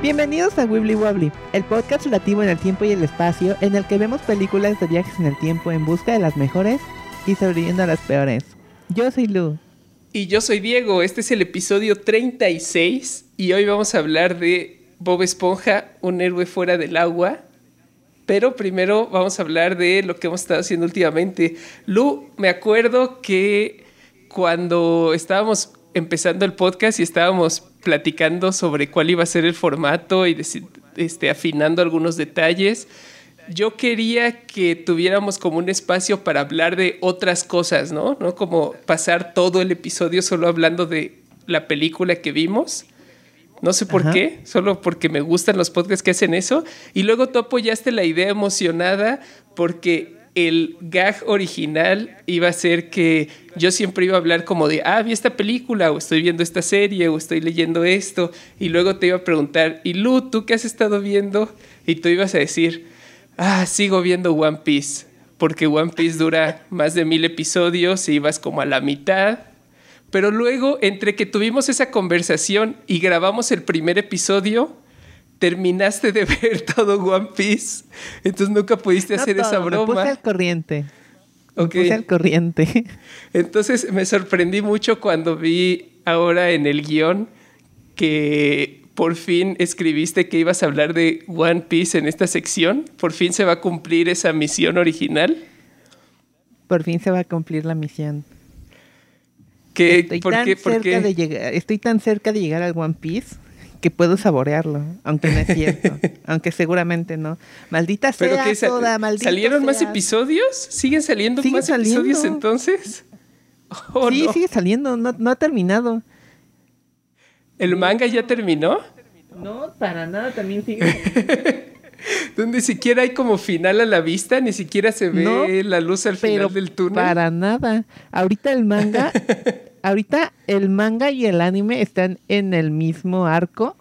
Bienvenidos a Wibbly Wobbly, el podcast relativo en el tiempo y el espacio en el que vemos películas de viajes en el tiempo en busca de las mejores y sobreviviendo a las peores. Yo soy Lu. Y yo soy Diego, este es el episodio 36 y hoy vamos a hablar de Bob Esponja, un héroe fuera del agua. Pero primero vamos a hablar de lo que hemos estado haciendo últimamente. Lu, me acuerdo que cuando estábamos empezando el podcast y estábamos platicando sobre cuál iba a ser el formato y este, afinando algunos detalles, yo quería que tuviéramos como un espacio para hablar de otras cosas, ¿no? ¿no? Como pasar todo el episodio solo hablando de la película que vimos. No sé por qué, solo porque me gustan los podcasts que hacen eso. Y luego tú apoyaste la idea emocionada porque el gag original iba a ser que yo siempre iba a hablar como de, ah, vi esta película, o estoy viendo esta serie, o estoy leyendo esto, y luego te iba a preguntar, ¿y Lu, tú qué has estado viendo? Y tú ibas a decir, ah, sigo viendo One Piece, porque One Piece dura más de mil episodios y ibas como a la mitad. Pero luego, entre que tuvimos esa conversación y grabamos el primer episodio, terminaste de ver todo One Piece, entonces nunca pudiste hacer esa broma. Me puse al corriente. Me puse al corriente. Entonces me sorprendí mucho cuando vi ahora en el guion que por fin escribiste que ibas a hablar de One Piece en esta sección. Por fin se va a cumplir esa misión original. Por fin se va a cumplir la misión. ¿Qué? Estoy, ¿Por tan qué? ¿Por cerca qué? De llegar, estoy tan cerca de llegar al One Piece que puedo saborearlo, aunque no es cierto, aunque seguramente no. Maldita ¿Pero sea toda, maldita ¿Salieron más episodios? ¿Siguen saliendo Sigue más saliendo. episodios entonces? ¿O sí, no? sigue saliendo, no, no ha terminado. ¿El manga ya terminó? No, para nada, también sigue. Donde ni siquiera hay como final a la vista, ni siquiera se ve No, la luz al final del túnel. para nada. Ahorita el manga, ahorita el manga y el anime están en el mismo arco.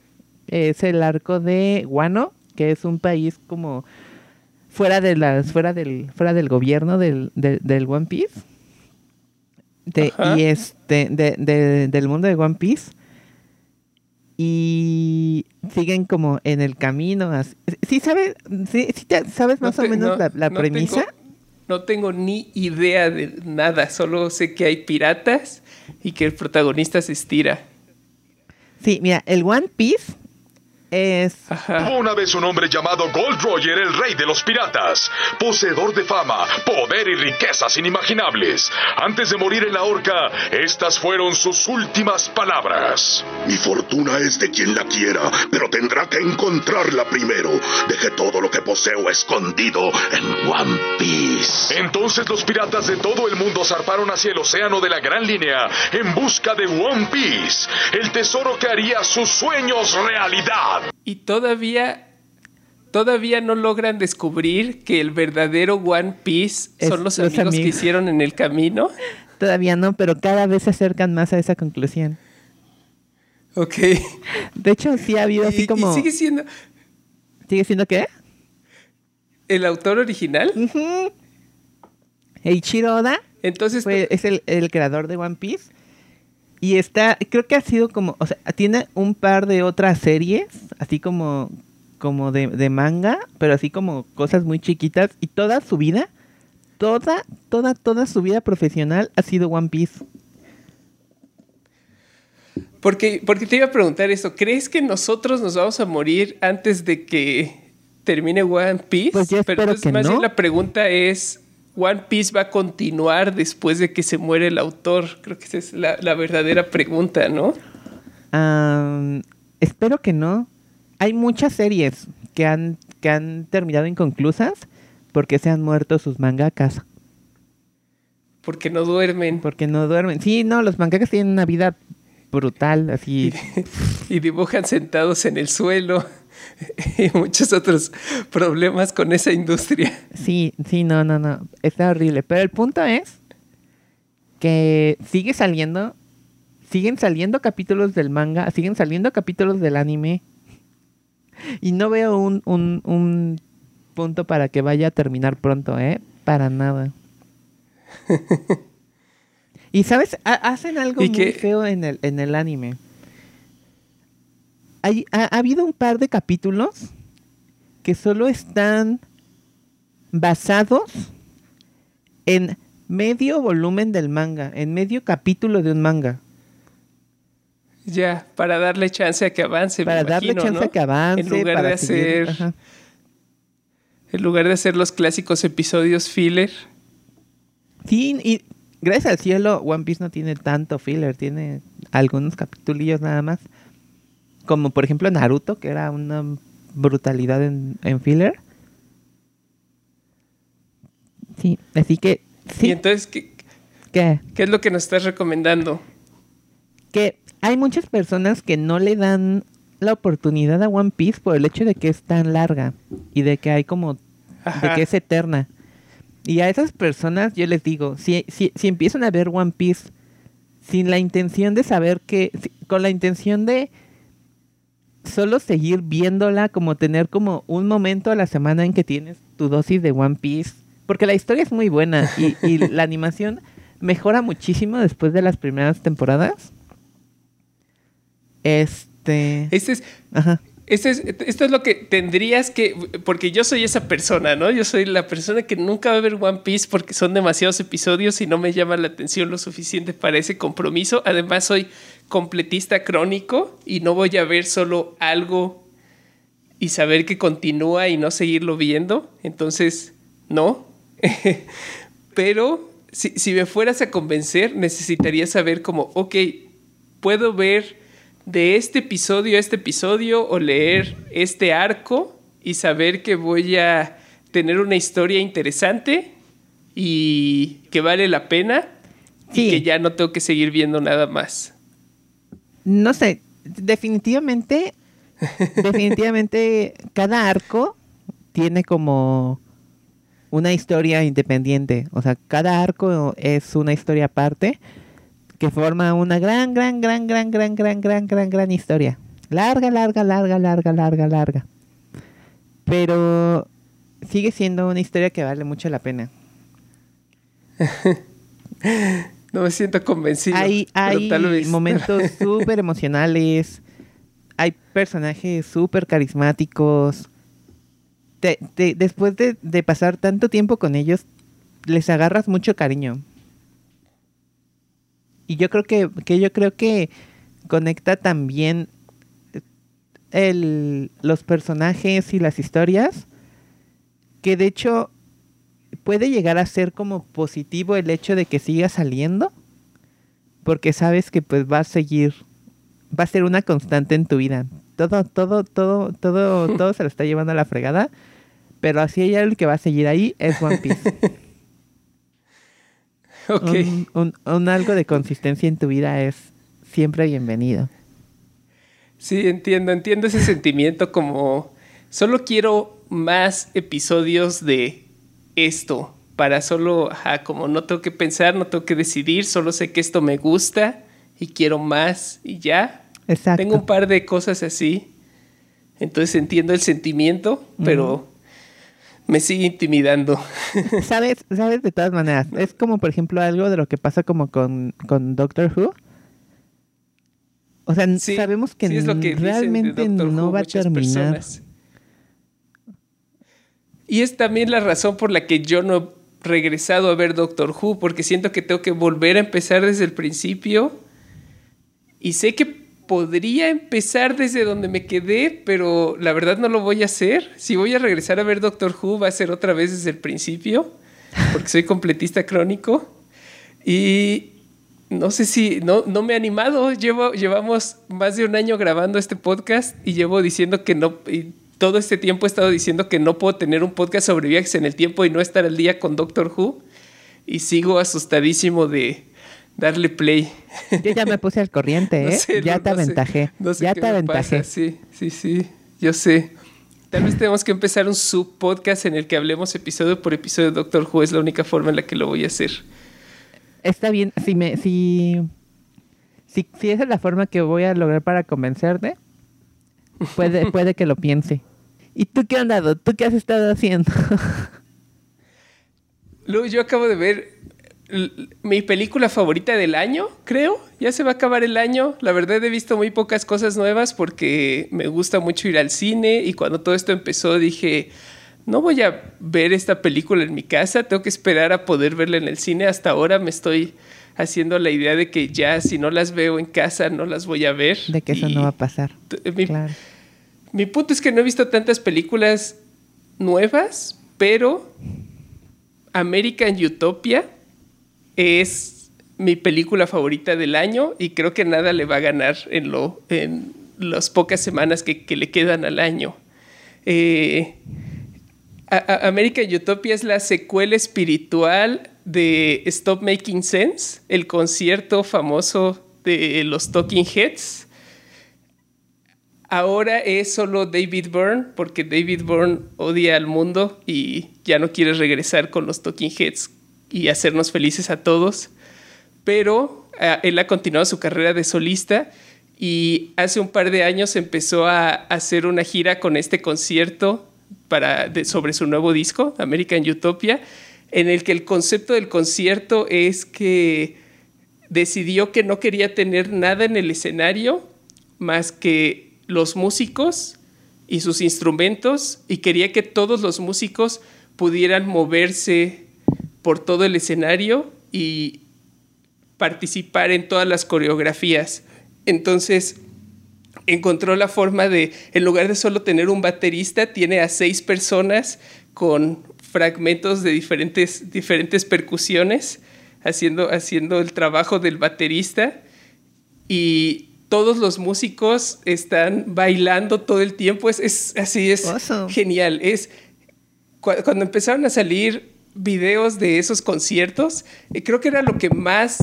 Es el arco de Wano, que es un país como fuera de las, fuera del, fuera del gobierno del, del, del One Piece. De, y este, de, de- del mundo de One Piece. Y siguen como en el camino. así- ¿Sí sabes, sí, sí te- sabes No más o menos no- la, la no premisa? tengo- no tengo ni idea de nada, solo sé que hay piratas y que el protagonista se estira. Sí, mira, el One Piece es... Ajá. Una vez un hombre llamado Gold Roger, el rey de los piratas, poseedor de fama, poder y riquezas inimaginables. Antes de morir en la horca, estas fueron sus últimas palabras. Mi fortuna es de quien la quiera, pero tendrá que encontrarla primero. Deje todo lo que poseo escondido en One Piece. Entonces los piratas de todo el mundo zarparon hacia el océano de la Gran Línea en busca de One Piece, el tesoro que haría sus sueños realidad. Y todavía, todavía no logran descubrir que el verdadero One Piece Es son los los amigos que hicieron en el camino. Todavía no, pero cada vez se acercan más a esa conclusión. Ok. De hecho, sí ha habido así y como... sigue siendo ¿Sigue siendo qué? el autor original. Eiichiro Oda Entonces, fue, es el, el creador de One Piece. Y está, creo que ha sido como, o sea, tiene un par de otras series, así como, como de, de manga, pero así como cosas muy chiquitas. Y toda su vida, toda, toda, toda su vida profesional ha sido One Piece. Porque, porque te iba a preguntar eso. ¿Crees que nosotros nos vamos a morir antes de que termine One Piece? Pues yo espero entonces que más bien la pregunta es, ¿One Piece va a continuar después de que se muere el autor? Creo que esa es la, la verdadera pregunta, ¿no? Espero que no. Hay muchas series que han, que han terminado inconclusas porque se han muerto sus mangakas. Porque no duermen Porque no duermen. Sí, no, los mangakas tienen una vida brutal, así. y dibujan sentados en el suelo y muchos otros problemas con esa industria. Sí, sí, no, no, no. Está horrible. Pero el punto es que sigue saliendo. Siguen saliendo capítulos del manga, siguen saliendo capítulos del anime. Y no veo un, un, un punto para que vaya a terminar pronto, ¿eh? Para nada. y sabes, Ha- hacen algo ¿Y muy feo en el, en el anime. Hay, ha, ha habido un par de capítulos que solo están basados en medio volumen del manga, en medio capítulo de un manga. Ya, para darle chance a que avance. me Para darle imagino, chance ¿no? a que avance. En lugar para de seguir- hacer. ajá. En lugar de hacer los clásicos episodios filler. Sí, y gracias al cielo, One Piece no tiene tanto filler, tiene algunos capitulillos nada más. Como por ejemplo Naruto, que era una brutalidad en, en filler. Sí, así que Y sí, entonces, ¿qué, que, qué es lo que nos estás recomendando? que hay muchas personas que no le dan la oportunidad a One Piece por el hecho de que es tan larga y de que hay como de que es eterna. Y a esas personas yo les digo, si, si, si empiezan a ver One Piece sin la intención de saber que, si- con la intención de solo seguir viéndola, como tener como un momento a la semana en que tienes tu dosis de One Piece, porque la historia es muy buena y, y la animación mejora muchísimo después de las primeras temporadas. Este... Este es, Ajá. este es, esto es lo que tendrías que. Porque yo soy esa persona, ¿no? Yo soy la persona que nunca va a ver One Piece porque son demasiados episodios y no me llama la atención lo suficiente para ese compromiso. Además, soy completista crónico y no voy a ver solo algo y saber que continúa y no seguirlo viendo. Entonces, no. Pero si, si me fueras a convencer, necesitaría saber como, ok, puedo ver de este episodio a este episodio o leer este arco y saber que voy a tener una historia interesante y que vale la pena Sí. y que ya no tengo que seguir viendo nada más. No sé, definitivamente, definitivamente cada arco tiene como una historia independiente. O sea, cada arco es una historia aparte que forma una gran, gran, gran, gran, gran, gran, gran, gran, gran historia. Larga, larga, larga, larga, larga, larga. Pero sigue siendo una historia que vale mucho la pena. No me siento convencido. hay hay momentos súper emocionales. Hay personajes súper carismáticos. Te- te- después de, de pasar tanto tiempo con ellos, les agarras mucho cariño. Y yo creo que, que yo creo que conecta también el, los personajes y las historias. Que de hecho puede llegar a ser como positivo el hecho de que siga saliendo porque sabes que pues va a seguir va a ser una constante en tu vida. Todo todo todo todo todo se lo está llevando a la fregada pero así hay algo que va a seguir ahí es One Piece. Ok. un, un- un algo de consistencia en tu vida es siempre bienvenido. Sí, entiendo, entiendo ese sentimiento como solo quiero más episodios de esto para solo, ajá, como no tengo que pensar, no tengo que decidir, solo sé que esto me gusta y quiero más y ya. exacto Tengo un par de cosas así, entonces entiendo el sentimiento, pero me sigue intimidando. sabes sabes de todas maneras es como por ejemplo algo de lo que pasa como con con Doctor Who o sea Sí, sabemos que, sí es lo que dicen de realmente no Who va a terminar personas. Y es también la razón por la que yo no he regresado a ver Doctor Who, porque siento que tengo que volver a empezar desde el principio. Y sé que podría empezar desde donde me quedé, pero la verdad no lo voy a hacer. Si voy a regresar a ver Doctor Who, va a ser otra vez desde el principio, porque soy completista crónico. Y no sé si, no, no me he animado. Llevo, llevamos más de un año grabando este podcast y llevo diciendo que no, todo este tiempo he estado diciendo que no puedo tener un podcast sobre viajes en el tiempo y no estar al día con Doctor Who. Y sigo asustadísimo de darle play. Yo ya me puse al corriente, No ¿eh? sé, ya no- te no aventajé. sé ya te aventajé. Sí, sí, sí. Yo sé. Tal vez tenemos que empezar un subpodcast en el que hablemos episodio por episodio de Doctor Who. Es la única forma en la que lo voy a hacer. Está bien, si me, si, si, si esa es la forma que voy a lograr para convencerte, puede, puede que lo piense. ¿Y tú qué onda, Dot? ¿Tú qué has estado haciendo? Luego yo acabo de ver mi película favorita del año, creo. Ya se va a acabar el año. La verdad he visto muy pocas cosas nuevas porque me gusta mucho ir al cine y cuando todo esto empezó dije, no voy a ver esta película en mi casa, tengo que esperar a poder verla en el cine. Hasta ahora me estoy haciendo la idea de que ya si no las veo en casa no las voy a ver. De que eso no va a pasar. Mi, claro. mi punto es que no he visto tantas películas nuevas, pero American Utopia es mi película favorita del año y creo que nada le va a ganar en, lo, en las pocas semanas que, le quedan al año. Eh, American Utopia es la secuela espiritual de Stop Making Sense, el concierto famoso de los Talking Heads. Ahora es solo David Byrne, porque David Byrne odia al mundo y ya no quiere regresar con los Talking Heads y hacernos felices a todos. Pero ah, él ha continuado su carrera de solista y hace un par de años empezó a hacer una gira con este concierto para, sobre su nuevo disco, American Utopia, en el que el concepto del concierto es que decidió que no quería tener nada en el escenario más que los músicos y sus instrumentos y quería que todos los músicos pudieran moverse por todo el escenario y participar en todas las coreografías. Entonces encontró la forma de, en lugar de solo tener un baterista, tiene a seis personas con fragmentos de diferentes, diferentes percusiones haciendo, haciendo el trabajo del baterista y todos los músicos están bailando todo el tiempo. Es, así, es genial. Es, cuando empezaron a salir videos de esos conciertos, eh, creo que era lo que más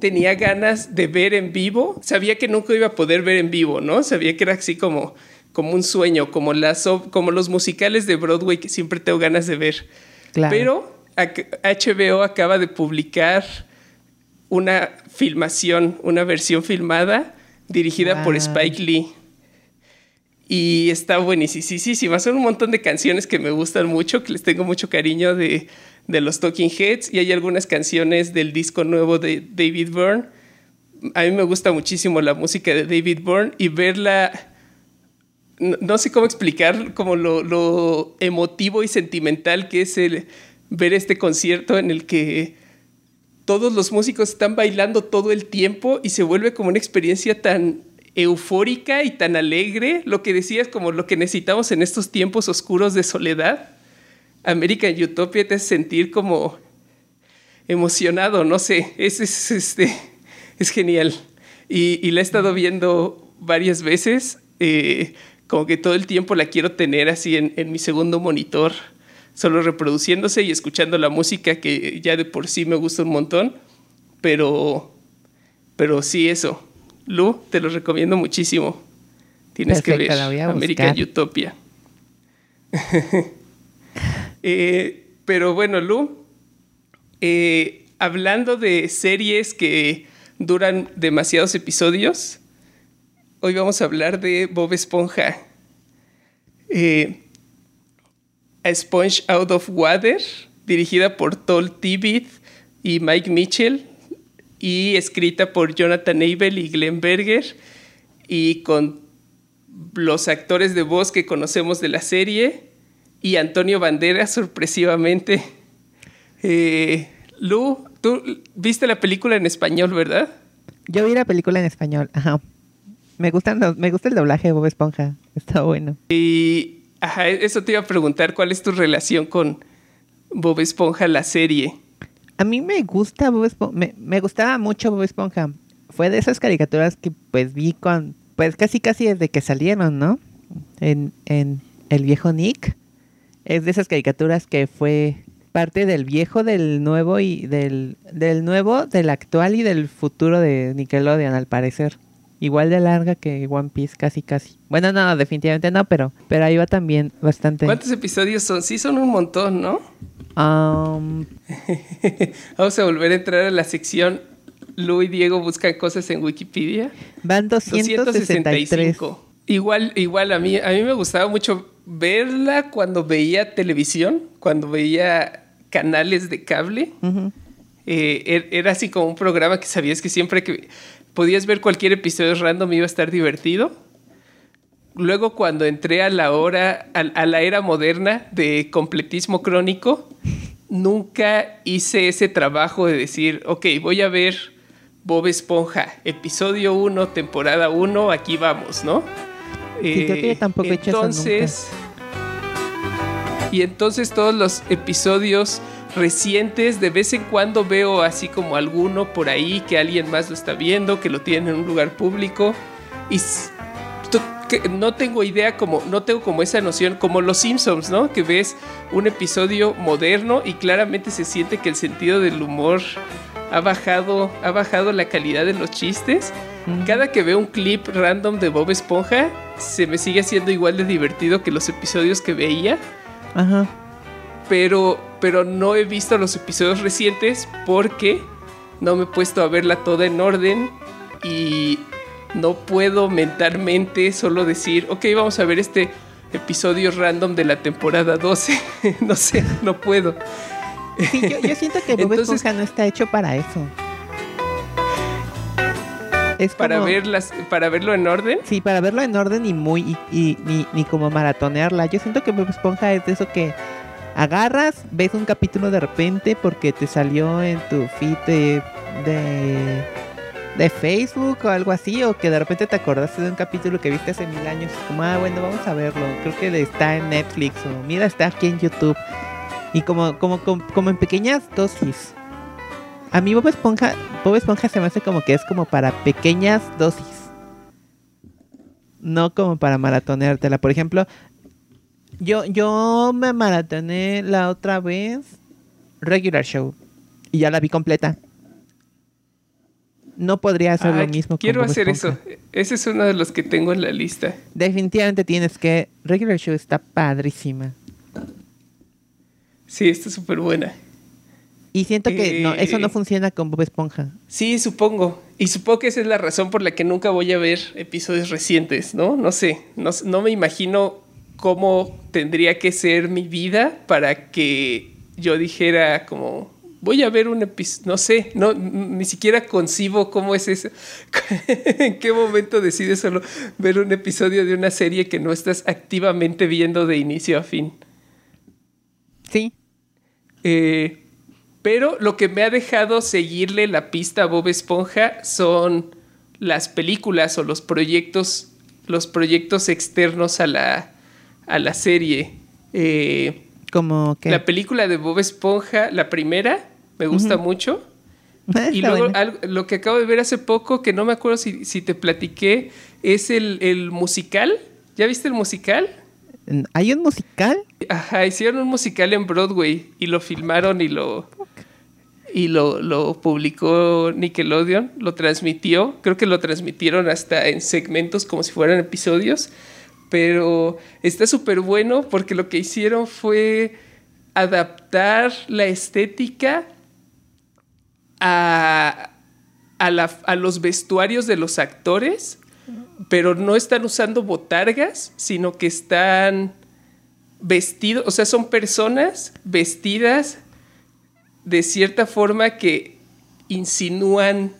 tenía ganas de ver en vivo. Sabía que nunca iba a poder ver en vivo, ¿no? Sabía que era así como, como un sueño, como, las, como los musicales de Broadway que siempre tengo ganas de ver. Pero HBO acaba de publicar una filmación, una versión filmada dirigida por Spike Lee. Y está buenísima. Son un montón de canciones que me gustan mucho, que les tengo mucho cariño de, de los Talking Heads y hay algunas canciones del disco nuevo de David Byrne. A mí me gusta muchísimo la música de David Byrne y verla, no, sé cómo explicar como lo, emotivo y sentimental que es el, ver este concierto en el que todos los músicos están bailando todo el tiempo y se vuelve como una experiencia tan eufórica y tan alegre, lo que decías como lo que necesitamos en estos tiempos oscuros de soledad América Utopia te hace sentir como emocionado, no sé, es, este, es genial. Y, la he estado viendo varias veces, eh, como que todo el tiempo la quiero tener así en, mi segundo monitor, solo reproduciéndose y escuchando la música que ya de por sí me gusta un montón, pero, pero sí eso. Lu, te lo recomiendo muchísimo. Tienes que ver América Utopia. Eh, pero bueno, Lu, eh, hablando de series que duran demasiados episodios, hoy vamos a hablar de Bob Esponja. Eh, a Sponge Out of Water, dirigida por Toll Tibbit y Mike Mitchell, y escrita por Jonathan Abel y Glenn Berger, y con los actores de voz que conocemos de la serie, y Antonio Banderas, sorpresivamente. Eh, Lu, tú viste la película en español, ¿verdad? Yo vi la película en español, ajá. Me, gustan me gusta el doblaje de Bob Esponja, está bueno. Y ajá, eso te iba a preguntar, ¿cuál es tu relación con Bob Esponja, la serie? A mí me gusta Bob Esponja, me, gustaba mucho Bob Esponja. Fue de esas caricaturas que pues vi con, pues casi casi desde que salieron, ¿no? En, en El Viejo Nick es de esas caricaturas que fue parte del viejo, del nuevo y del, del nuevo, del actual y del futuro de Nickelodeon al parecer. Igual de larga que One Piece, casi casi. Bueno, no, definitivamente no, pero, pero ahí va también bastante. ¿Cuántos episodios son? Sí, son un montón, ¿no? Um, Vamos a volver a entrar a la sección Lu y Diego buscan cosas en Wikipedia. Van 263. Igual, igual a mí, a mí me gustaba mucho verla cuando veía televisión, cuando veía canales de cable. Eh, er- era así como un programa que sabías que siempre que podías ver cualquier episodio random iba a estar divertido. Luego cuando entré a la hora, a, a la era moderna de completismo crónico, nunca hice ese trabajo de decir, ok, voy a ver Bob Esponja, episodio 1, temporada 1, aquí vamos, ¿no? Sí, creo que yo tampoco he hecho eso entonces, y entonces todos los episodios recientes, de vez en cuando veo así como alguno por ahí que alguien más lo está viendo, que lo tiene en un lugar público. Y que no tengo idea como, no tengo como esa noción, como los Simpsons, ¿no? Que ves un episodio moderno y claramente se siente que el sentido del humor ha bajado, ha bajado la calidad de los chistes. Cada que veo un clip random de Bob Esponja, se me sigue haciendo igual de divertido que los episodios que veía Ajá. pero, pero no he visto los episodios recientes porque no me he puesto a verla toda en orden y no puedo mentalmente solo decir, ok, vamos a ver este episodio random de la temporada 12. no sé, no puedo. Sí, yo, yo siento que Bob Entonces- Esponja no está hecho para eso. Es Para, como- verlas, para verlo en orden. Sí, para verlo en orden y muy. y, y- ni, ni como maratonearla. Yo siento que Bob Esponja es de eso que agarras, ves un capítulo de repente porque te salió en tu feed de. de, Facebook o algo así, o que de repente te acordaste de un capítulo que viste hace mil años. Como, ah, bueno, vamos a verlo. Creo que está en Netflix o mira, está aquí en YouTube. Y como, como, como, como en pequeñas dosis. A mí Bob Esponja, Bob Esponja se me hace como que es como para pequeñas dosis. No como para maratoneártela. Por ejemplo, yo, yo me maratoné la otra vez Regular Show. Y ya la vi completa. No podría hacer Ah, lo mismo con quiero hacer eso. Ese es uno de los que tengo en la lista. Definitivamente tienes que. Regular Show está padrísima. Sí, está súper buena. Y siento que no, eso no Eh. funciona con Bob Esponja. Sí, supongo. Y supongo que esa es la razón por la que nunca voy a ver episodios recientes, ¿no? No sé, no, no me imagino cómo tendría que ser mi vida para que yo dijera como, voy a ver un episodio, no sé, no, ni siquiera concibo cómo es eso. ¿En qué momento decides solo ver un episodio de una serie que no estás activamente viendo de inicio a fin? Sí. Eh, pero lo que me ha dejado seguirle la pista a Bob Esponja son las películas o los proyectos, los proyectos externos a la, a la serie. Eh, Como que. la película de Bob Esponja, la primera, me gusta mucho. Y luego algo- lo que acabo de ver hace poco, que no me acuerdo si, si te platiqué, es el, el musical. ¿Ya viste el musical? ¿Hay un musical? Ajá, hicieron un musical en Broadway y lo filmaron y lo y lo, lo publicó Nickelodeon, lo transmitió, creo que lo transmitieron hasta en segmentos como si fueran episodios, pero está súper bueno porque lo que hicieron fue adaptar la estética a, a, la- a los vestuarios de los actores, pero no están usando botargas, sino que están vestidos, o sea, son personas vestidas de cierta forma que insinúan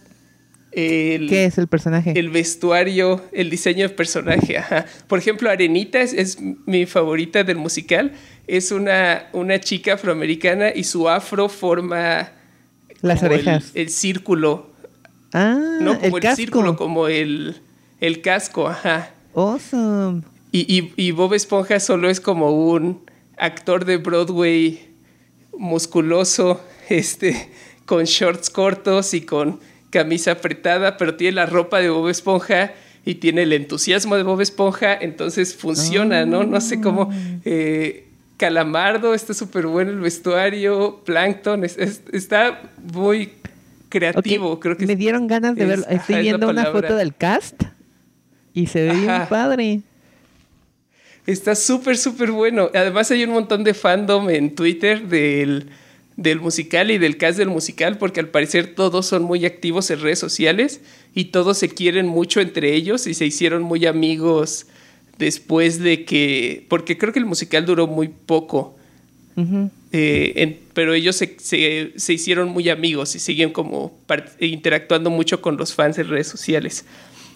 el, ¿Qué es el personaje? el vestuario, el diseño de personaje. Ajá. Por ejemplo, Arenita es, es mi favorita del musical. Es una, una chica afroamericana y su afro forma Las el- orejas. El, círculo. ah, No como el, círculo, como el, el casco. Ajá. Awesome. Y, y- y Bob Esponja solo es como un actor de Broadway musculoso, este, con shorts cortos y con camisa apretada, pero tiene la ropa de Bob Esponja y tiene el entusiasmo de Bob Esponja, entonces funciona, ¿no? No sé cómo. eh, Calamardo, está súper bueno el vestuario, Plankton, es- es- está muy creativo, creo que Me dieron ganas de verlo. Estoy viendo una foto del cast y se ve bien Ajá. padre. Está súper, súper bueno. Además hay un montón de fandom en Twitter del, del musical y del cast del musical, porque al parecer todos son muy activos en redes sociales y todos se quieren mucho entre ellos y se hicieron muy amigos después de que, porque creo que el musical duró muy poco. Eh, en- pero ellos se, se- se hicieron muy amigos y siguen como interactuando mucho con los fans en redes sociales.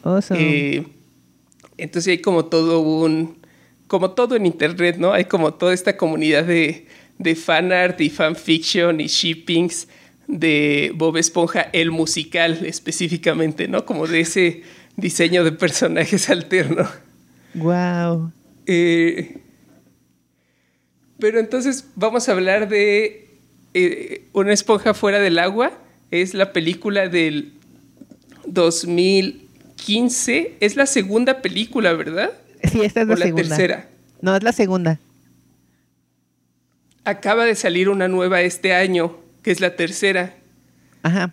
Awesome. Eh, entonces hay como todo un, como todo en internet, ¿no? Hay como toda esta comunidad de, de fanart y fanfiction y shippings de Bob Esponja, el musical específicamente, ¿no? Como de ese diseño de personajes alterno. Wow. Eh, pero entonces vamos a hablar de eh, Una esponja fuera del agua. Es la película del 2015. Es la segunda película, ¿verdad? Sí, esta es O la la segunda. tercera. No, es la segunda. Acaba de salir una nueva este año, que es la tercera. Ajá.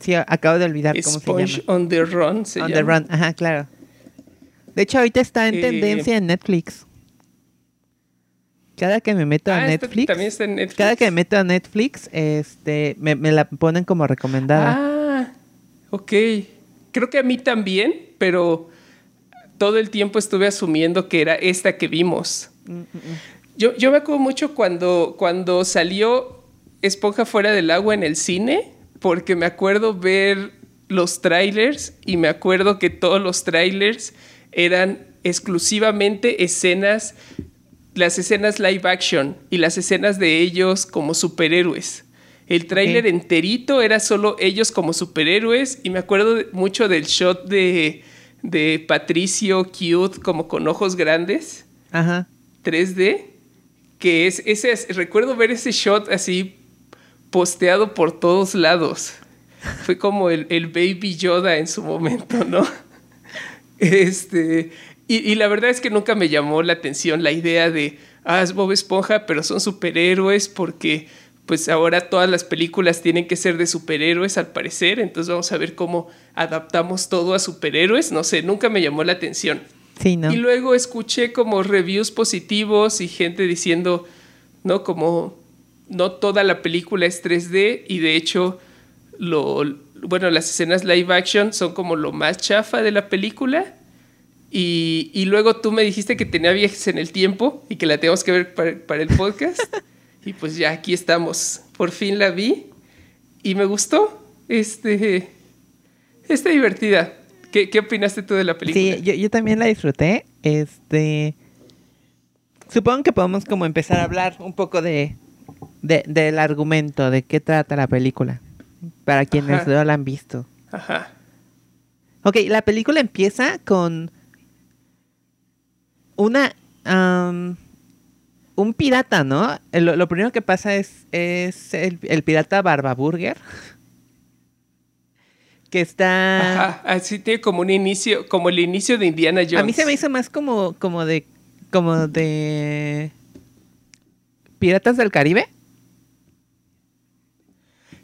Sí, acabo de olvidar cómo se Sponge llama. on the Run se On the. Run. Ajá, claro. De hecho, ahorita está en Eh, tendencia en Netflix. Cada que me meto a Ah, esta Netflix, también está en Netflix. cada que me meto a Netflix, este, me, me la ponen como recomendada. Ah, ok. Creo que a mí también, pero todo el tiempo estuve asumiendo que era esta que vimos. Yo, yo me acuerdo mucho cuando, cuando salió Esponja fuera del agua en el cine, porque me acuerdo ver los trailers y me acuerdo que todos los trailers eran exclusivamente escenas, las escenas live action y las escenas de ellos como superhéroes. El tráiler enterito era solo ellos como superhéroes y me acuerdo mucho del shot de, de Patricio cute como con ojos grandes. Ajá. 3D, que es ese es- recuerdo ver ese shot así posteado por todos lados. Fue como el, el Baby Yoda en su momento, ¿no? Este, y, y la verdad es que nunca me llamó la atención la idea de, ah, es Bob Esponja, pero son superhéroes porque pues ahora todas las películas tienen que ser de superhéroes al parecer, entonces vamos a ver cómo adaptamos todo a superhéroes, no sé, nunca me llamó la atención. Sí, ¿no? Y luego escuché como reviews positivos y gente diciendo, ¿no? Como no toda la película es 3D y de hecho, lo, bueno, las escenas live action son como lo más chafa de la película. Y, y luego tú me dijiste que tenía viajes en el tiempo y que la tenemos que ver para, para el podcast. y pues ya aquí estamos. Por fin la vi y me gustó. Este, está divertida. ¿Qué, ¿Qué opinaste tú de la película? Sí, yo, yo también la disfruté. Este. Supongo que podemos como empezar a hablar un poco de, de- del argumento, de qué trata la película. Para quienes Ajá. no la han visto. Ajá. Ok, la película empieza con una un pirata, ¿no? Lo, lo primero que pasa es, es el, el pirata Barbaburger. Que está. Ajá, así tiene como un inicio, como el inicio de Indiana Jones. A mí se me hizo más como, como de. como de. Piratas del Caribe.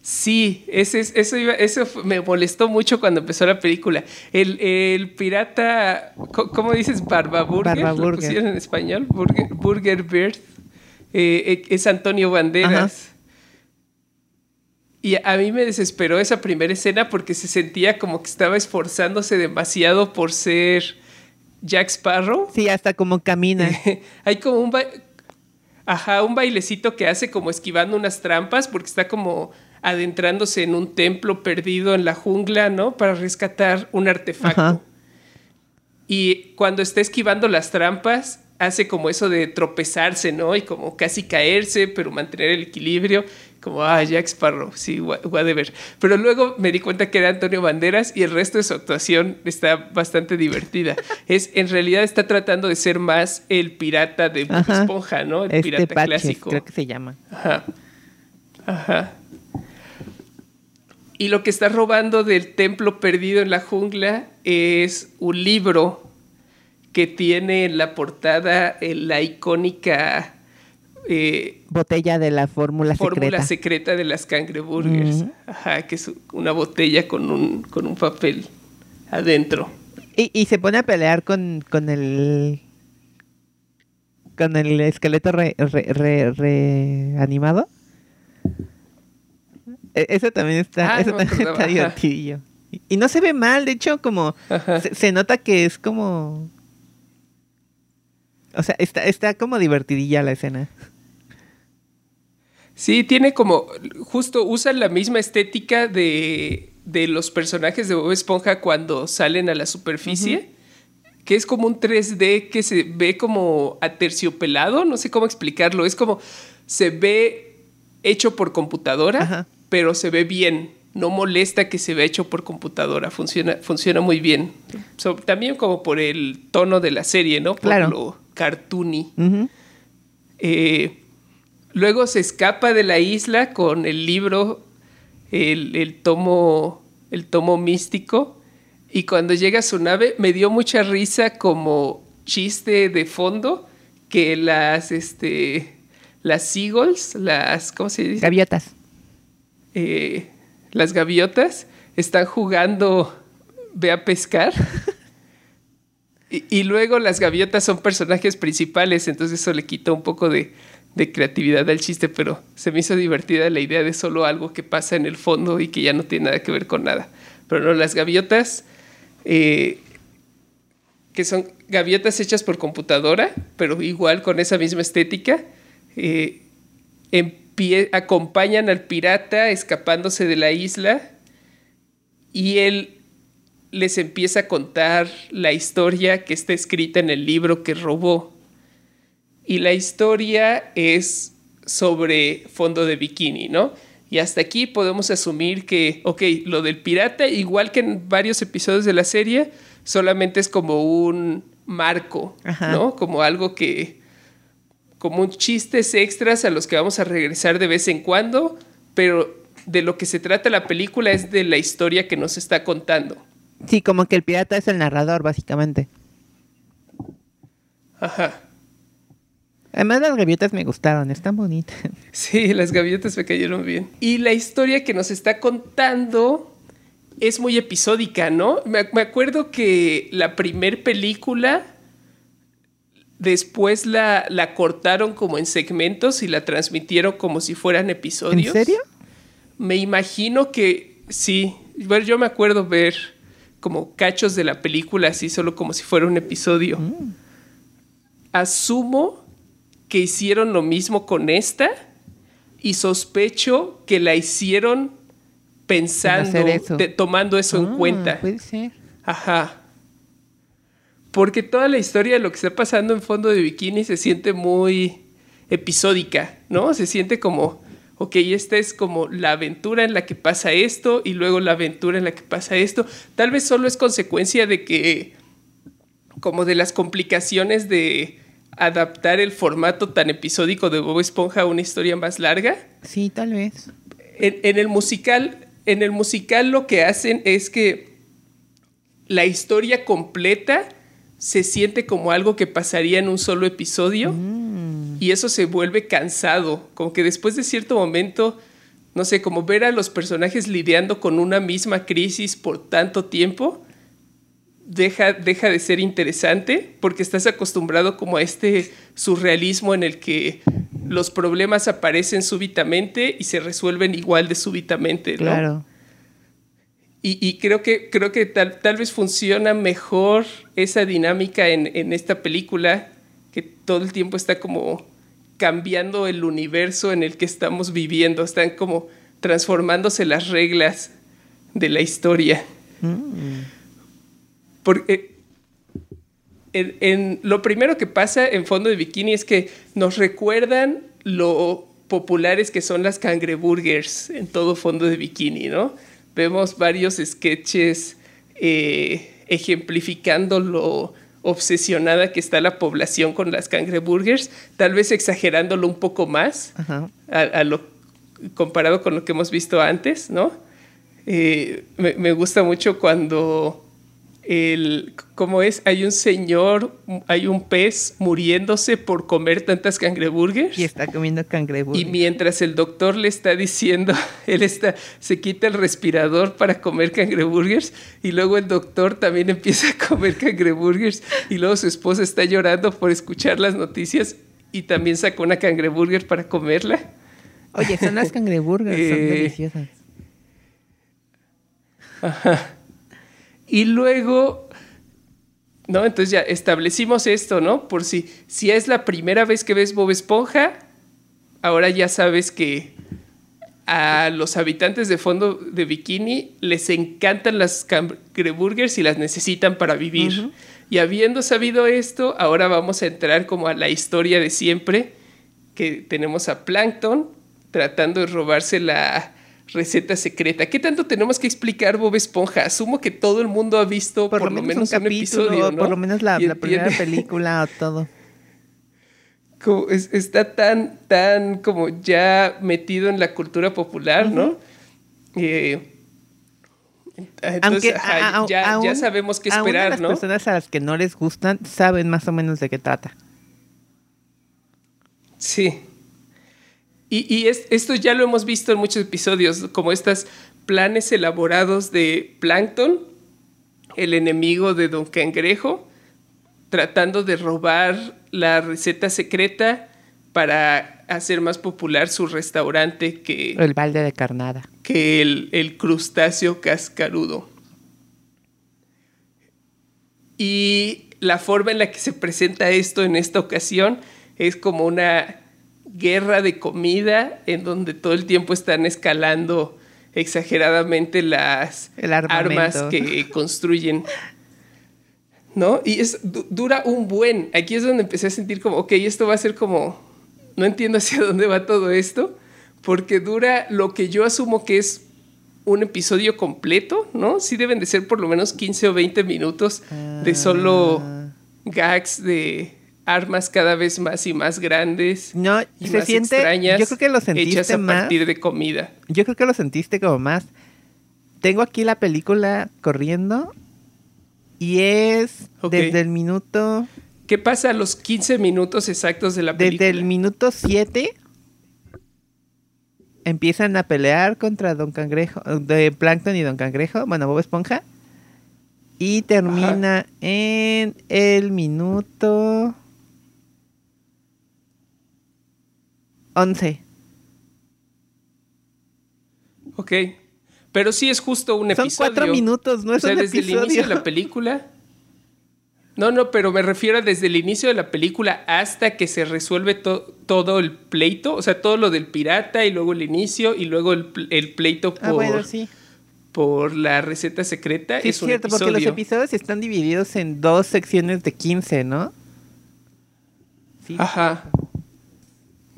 Sí, ese, es- eso, eso me molestó mucho cuando empezó la película. El, el pirata, ¿cómo dices? Barbaburger. Barba ¿Lo pusieron en español? Burger, Burger Bird. Eh, eh, es Antonio Banderas. Y a mí me desesperó esa primera escena porque se sentía como que estaba esforzándose demasiado por ser Jack Sparrow. Sí, hasta como camina. Hay como un ba- Ajá, un bailecito que hace como esquivando unas trampas porque está como adentrándose en un templo perdido en la jungla, ¿no? Para rescatar un artefacto. Ajá. Y cuando está esquivando las trampas, hace como eso de tropezarse, ¿no? Y como casi caerse, pero mantener el equilibrio. Como, ah, Jack Sparrow, sí, wha- whatever. Pero luego me di cuenta que era Antonio Banderas y el resto de su actuación está bastante divertida. Es, en realidad está tratando de ser más el pirata de Bob. Esponja, ¿no? El este pirata Patches, clásico. creo que se llama. Ajá. Ajá. Y lo que está robando del templo perdido en la jungla es un libro que tiene en la portada eh, la icónica eh, Botella de la fórmula fórmula secreta. secreta de las cangreburgers. Ajá, que es una botella con un, con un papel adentro. Y, y se pone a pelear con, con el. con el esqueleto re- re- re- E- Eso también está, Ah, también está divertidillo. Y- no se ve mal, de hecho, como se, se nota que es como O sea, está, está como divertidilla la escena. Sí, tiene como, justo usan la misma estética de, de los personajes de Bob Esponja cuando salen a la superficie, que es como un 3D que se ve como aterciopelado, no sé cómo explicarlo, es como se ve hecho por computadora, Ajá. Pero se ve bien, no molesta que se vea hecho por computadora, funciona, funciona muy bien. So, también como por el tono de la serie, ¿no? Por Claro. lo cartoony. Eh, luego se escapa de la isla con el libro, el, el tomo, el tomo místico. Y cuando llega a su nave, me dio mucha risa como chiste de fondo que las, este, las seagulls, las, ¿cómo se dice? Gaviotas. Eh, las gaviotas están jugando ve a pescar. y, luego las gaviotas son personajes principales, entonces eso le quita un poco de, creatividad al chiste, pero se me hizo divertida la idea de solo algo que pasa en el fondo y que ya no tiene nada que ver con nada. Pero no, las gaviotas, eh, que son gaviotas hechas por computadora, pero igual con esa misma estética, eh, empie- acompañan al pirata escapándose de la isla y él les empieza a contar la historia que está escrita en el libro que robó. Y la historia es sobre fondo de bikini, ¿no? Y hasta aquí podemos asumir que, ok, lo del pirata, igual que en varios episodios de la serie, solamente es como un marco, Ajá. ¿no? Como algo que, como un chistes extras a los que vamos a regresar de vez en cuando, pero de lo que se trata la película es de la historia que nos está contando. Sí, como que el pirata es el narrador, básicamente. Ajá. Además, las gaviotas me gustaron, están bonitas. Sí, las gaviotas me cayeron bien. Y la historia que nos está contando es muy episódica, ¿no? Me, me acuerdo que la primer película después la, la cortaron como en segmentos y la transmitieron como si fueran ¿En episodios. serio? Me imagino que sí. Bueno, yo me acuerdo ver como cachos de la película así, solo como si fuera un episodio. Asumo que hicieron lo mismo con esta y sospecho que la hicieron pensando, eso. tomando eso en Ah, cuenta. Puede ser. Ajá. Porque toda la historia de lo que está pasando en fondo de bikini se siente muy episódica, ¿no? Se siente como, ok, esta es como la aventura en la que pasa esto y luego la aventura en la que pasa esto. Tal vez solo es consecuencia de que, como de las complicaciones de adaptar el formato tan episódico de Bob Esponja a una historia más larga Sí, tal vez. en, en el musical, en el musical lo que hacen es que la historia completa se siente como algo que pasaría en un solo episodio y eso se vuelve cansado, como que después de cierto momento, no sé, como ver a los personajes lidiando con una misma crisis por tanto tiempo, deja, deja de ser interesante porque estás acostumbrado como a este surrealismo en el que los problemas aparecen súbitamente y se resuelven igual de súbitamente, ¿no? Claro. Y, y creo que, creo que tal, tal vez funciona mejor esa dinámica en, en esta película, que todo el tiempo está como cambiando el universo en el que estamos viviendo, están como transformándose las reglas de la historia. Porque en, en- lo primero que pasa en Fondo de Bikini es que nos recuerdan lo populares que son las cangreburgers en todo Fondo de Bikini, ¿no? Vemos varios sketches eh, ejemplificando lo obsesionada que está la población con las cangreburgers, tal vez exagerándolo un poco más Ajá. a, a lo comparado con lo que hemos visto antes, ¿no? Eh, me, me gusta mucho cuando el cómo es hay un señor hay un pez muriéndose por comer tantas cangreburgers Y está comiendo cangreburger. y mientras el doctor le está diciendo, él está, se quita el respirador para comer cangreburgers y luego el doctor también empieza a comer cangreburgers y luego su esposa está llorando por escuchar las noticias y también sacó una cangreburger para comerla. Oye, son las cangreburgers, son Eh, deliciosas. Y luego ¿no? Entonces ya establecimos esto, ¿no? Por si, si es la primera vez que ves Bob Esponja, ahora ya sabes que a los habitantes de fondo de Bikini les encantan las cangreburgers y las necesitan para vivir. Y habiendo sabido esto, ahora vamos a entrar como a la historia de siempre, que tenemos a Plankton tratando de robarse la receta secreta. ¿Qué tanto tenemos que explicar Bob Esponja? Asumo que todo el mundo ha visto por, lo menos, un, episodio, ¿no? Por lo menos la, primera película o todo. está tan, tan como ya metido en la cultura popular, ¿no? Eh, entonces, ya, sabemos qué esperar, las personas a las que no les gustan saben más o menos de qué trata. Sí. Y, esto ya lo hemos visto en muchos episodios, como estos planes elaborados de Plankton, el enemigo de Don Cangrejo, tratando de robar la receta secreta para hacer más popular su restaurante que... El balde de carnada. Que el, el crustáceo cascarudo. Y la forma en la que se presenta esto en esta ocasión es como una guerra de comida en donde todo el tiempo están escalando exageradamente las armas que construyen. ¿No? Y es, dura un buen. Aquí es donde empecé a sentir como, ok, esto va a ser como, no entiendo hacia dónde va todo esto, porque dura lo que yo asumo que es un episodio completo, ¿no? Sí deben de ser por lo menos 15 o 20 minutos de solo ah. gags de, armas cada vez más y más grandes. No, y se siente. Extrañas, yo creo que lo sentiste hechas a partir de comida. Yo creo que lo sentiste como más. Tengo aquí la película corriendo y es desde el minuto. ¿Qué pasa a los 15 minutos exactos de la película? Desde el minuto 7 empiezan a pelear contra Don Cangrejo, de Plankton y Don Cangrejo, bueno, Bob Esponja. Y termina en el minuto 11. Ok. Pero sí es justo un episodio. Son cuatro minutos, no es o sea, desde el inicio de la película. No, no, pero me refiero a desde el inicio de la película hasta que se resuelve todo el pleito, o sea, todo lo del pirata y luego el inicio y luego el, pleito ah, por, por la receta secreta. Sí, es, cierto, porque los episodios están divididos en dos secciones de 15, ¿no? Sí. Ajá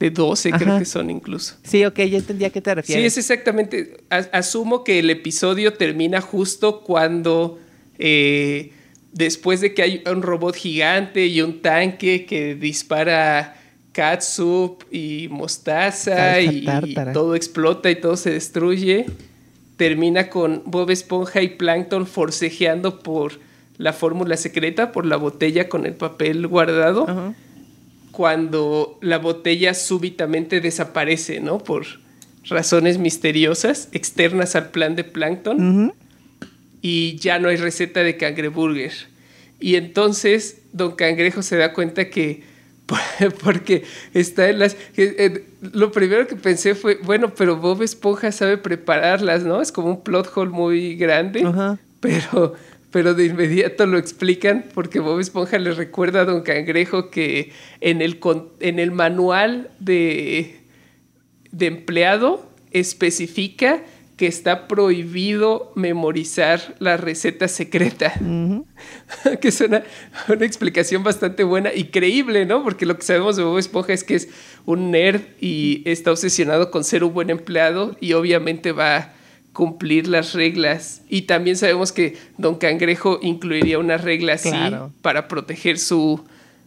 de 12 creo que son incluso. Sí, ok, ya entendía a qué te refieres. Sí, es exactamente, asumo que el episodio termina justo cuando, eh, después de que hay un robot gigante y un tanque que dispara catsup y mostaza y, todo explota y todo se destruye, termina con Bob Esponja y Plankton forcejeando por la fórmula secreta, por la botella con el papel guardado. Ajá cuando la botella súbitamente desaparece, ¿no? Por razones misteriosas externas al plan de Plankton. Y ya no hay receta de cangreburger. Y entonces Don Cangrejo se da cuenta que porque está en las lo primero que pensé fue bueno pero Bob Esponja sabe prepararlas no es como un plot hole muy grande pero pero de inmediato lo explican porque Bob Esponja le recuerda a Don Cangrejo que en el, en el manual de, de empleado especifica que está prohibido memorizar la receta secreta. que es una, una, explicación bastante buena y creíble, ¿no? Porque lo que sabemos de Bob Esponja es que es un nerd y está obsesionado con ser un buen empleado y obviamente va cumplir las reglas. Y también sabemos que Don Cangrejo incluiría una regla así para proteger su,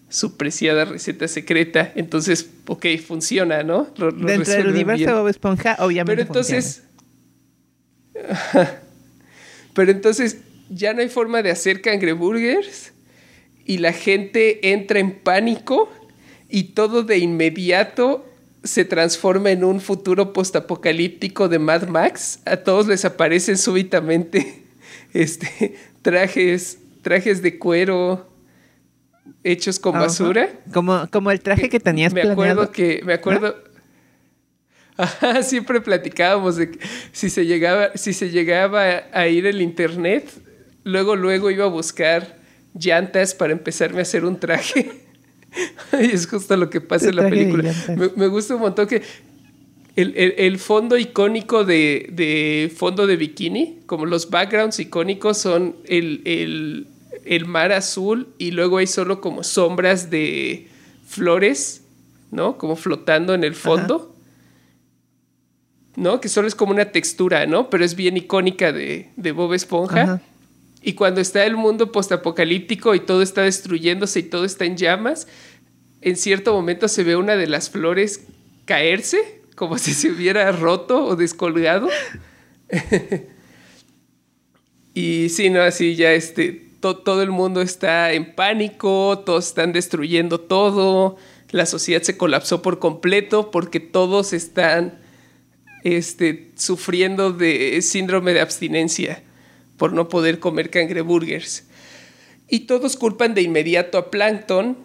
su preciada receta secreta. Entonces, ok, funciona, ¿no? Dentro del universo de Bob Esponja, obviamente. Pero entonces. Pero entonces ya no hay forma de hacer cangreburgers y la gente entra en pánico y todo de inmediato se transforma en un futuro postapocalíptico de Mad Max. A todos les aparecen súbitamente este, trajes, trajes de cuero hechos con basura. Como, como el traje que tenías Me acuerdo que, me acuerdo... siempre platicábamos de que si se llegaba, si se llegaba a ir el internet, luego, luego iba a buscar llantas para empezarme a hacer un traje. y es justo lo que pasa en la película. Me, me gusta un montón que el, el- el fondo icónico de, de fondo de bikini, como los backgrounds icónicos son el, el- el mar azul y luego hay solo como sombras de flores, ¿no? Como flotando en el fondo. ¿No? Que solo es como una textura, ¿no? Pero es bien icónica de, de Bob Esponja. Ajá. Y cuando está el mundo postapocalíptico y todo está destruyéndose y todo está en llamas, en cierto momento se ve una de las flores caerse, como si se hubiera roto o descolgado. y sí, no, así ya este, to- todo el mundo está en pánico, todos están destruyendo todo, la sociedad se colapsó por completo porque todos están este, sufriendo de síndrome de abstinencia por no poder comer cangreburgers. Y todos culpan de inmediato a Plankton,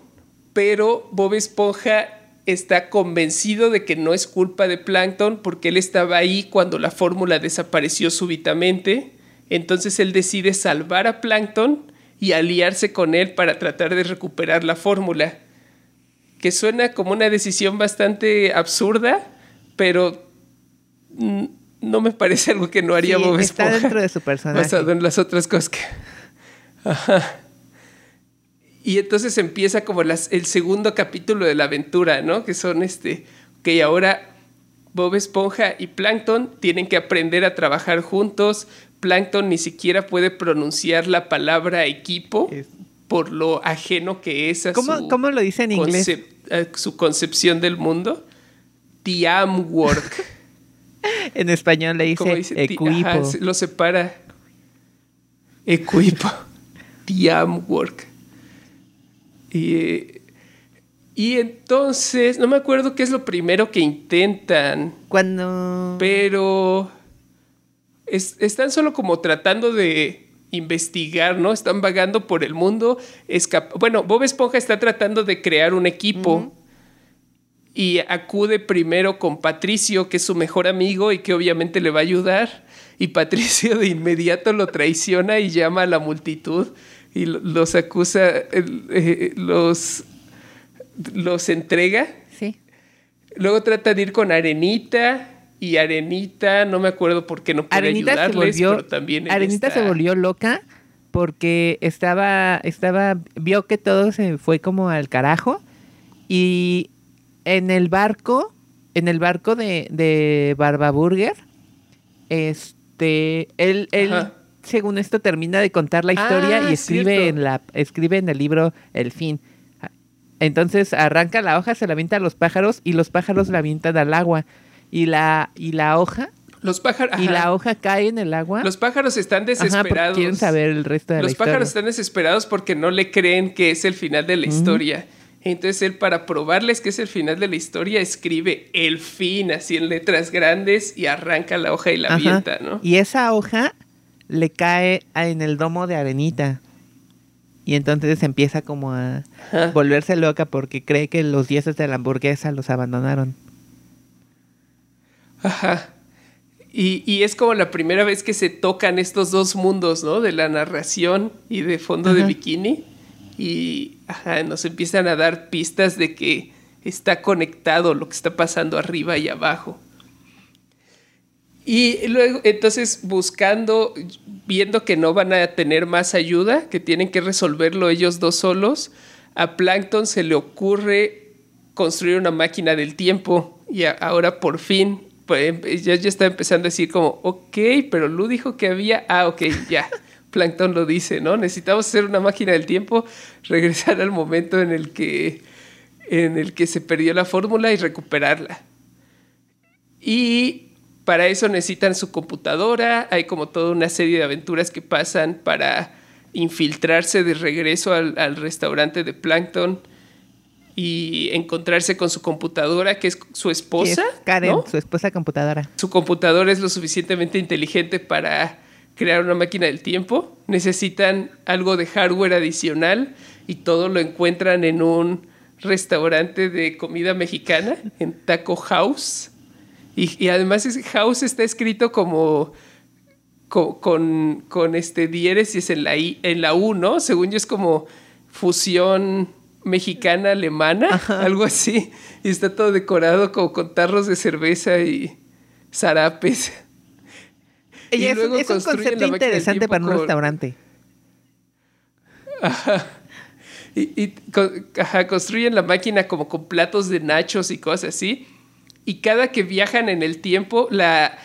pero Bob Esponja está convencido de que no es culpa de Plankton porque él estaba ahí cuando la fórmula desapareció súbitamente. Entonces él decide salvar a Plankton y aliarse con él para tratar de recuperar la fórmula. Que suena como una decisión bastante absurda, pero mm, no me parece algo que no haría Sí, Bob está Esponja. dentro de su personaje. Basado en las otras cosas que. Ajá. Y entonces empieza como las, el segundo capítulo de la aventura, ¿no? Que son este. Que ahora Bob Esponja y Plankton tienen que aprender a trabajar juntos. Plankton ni siquiera puede pronunciar la palabra equipo Es- por lo ajeno que es a ¿Cómo, su, cómo lo dice en concep- su concepción del mundo. Teamwork. En español le ¿Cómo dice equipo. ajá, lo separa. Equipo. Teamwork. Y, eh, y entonces, no me acuerdo qué es lo primero que intentan, Cuando... pero es- están solo como tratando de investigar, ¿no? Están vagando por el mundo. bueno, Bob Esponja está tratando de crear un equipo y acude primero con Patricio, que es su mejor amigo y que obviamente le va a ayudar. Y Patricio de inmediato lo traiciona y llama a la multitud y lo- los acusa, eh, los, los entrega. Sí. Luego trata de ir con Arenita y Arenita, no me acuerdo por qué no puede Arenita se ayudarles, volvió, pero también Arenita se volvió loca porque estaba, estaba, vio que todo se fue como al carajo y en el barco, en el barco de, de Barbaburger, este, él, él Ajá. según esto termina de contar la historia Ah, y escribe cierto. en la, escribe en el libro el fin. Entonces arranca la hoja, se la avienta a los pájaros y los pájaros la avientan al agua. Y la, y la hoja Los pájaros, y la hoja cae en el agua. los pájaros están Ajá, desesperados. quieren saber el resto de la Los historia. pájaros están desesperados porque no le creen que es el final de la historia. Entonces él, para probarles que es el final de la historia, escribe el fin así en letras grandes y arranca la hoja y la Ajá. avienta, ¿no? Y esa hoja le cae en el domo de arenita. Y entonces empieza como a Ajá. volverse loca porque cree que los dioses de la hamburguesa los abandonaron. Ajá. Y, y es como la primera vez que se tocan estos dos mundos, ¿no? De la narración y de fondo de bikini. Y ajá, nos empiezan a dar pistas de que está conectado lo que está pasando arriba y abajo. Y luego, entonces, buscando, viendo que no van a tener más ayuda, que tienen que resolverlo ellos dos solos, a Plankton se le ocurre construir una máquina del tiempo. Y ahora por fin, pues, ya, ya está empezando a decir como, ok, pero Lu dijo que había, ah, ok, ya. Plankton lo dice, ¿no? Necesitamos hacer una máquina del tiempo, regresar al momento en el que, en el que se perdió la fórmula y recuperarla. Y para eso necesitan su computadora. Hay como toda una serie de aventuras que pasan para infiltrarse de regreso al, al restaurante de Plankton y encontrarse con su computadora, que es su Que es esposa. Karen, ¿no? su esposa computadora. Su computadora es lo suficientemente inteligente para crear una máquina del tiempo. Necesitan algo de hardware adicional y todo lo encuentran en un restaurante de comida mexicana, en Taco House. Y, y además ese house está escrito como, con, con, con este diéresis en la, I, en la U, ¿no? Según yo es como fusión mexicana-alemana, algo así. Y está todo decorado como con tarros de cerveza y zarapes. Y, es, luego es un concepto interesante para un restaurante. Ajá. Y, construyen la máquina como con platos de nachos y cosas así. Y cada que viajan en el tiempo, la,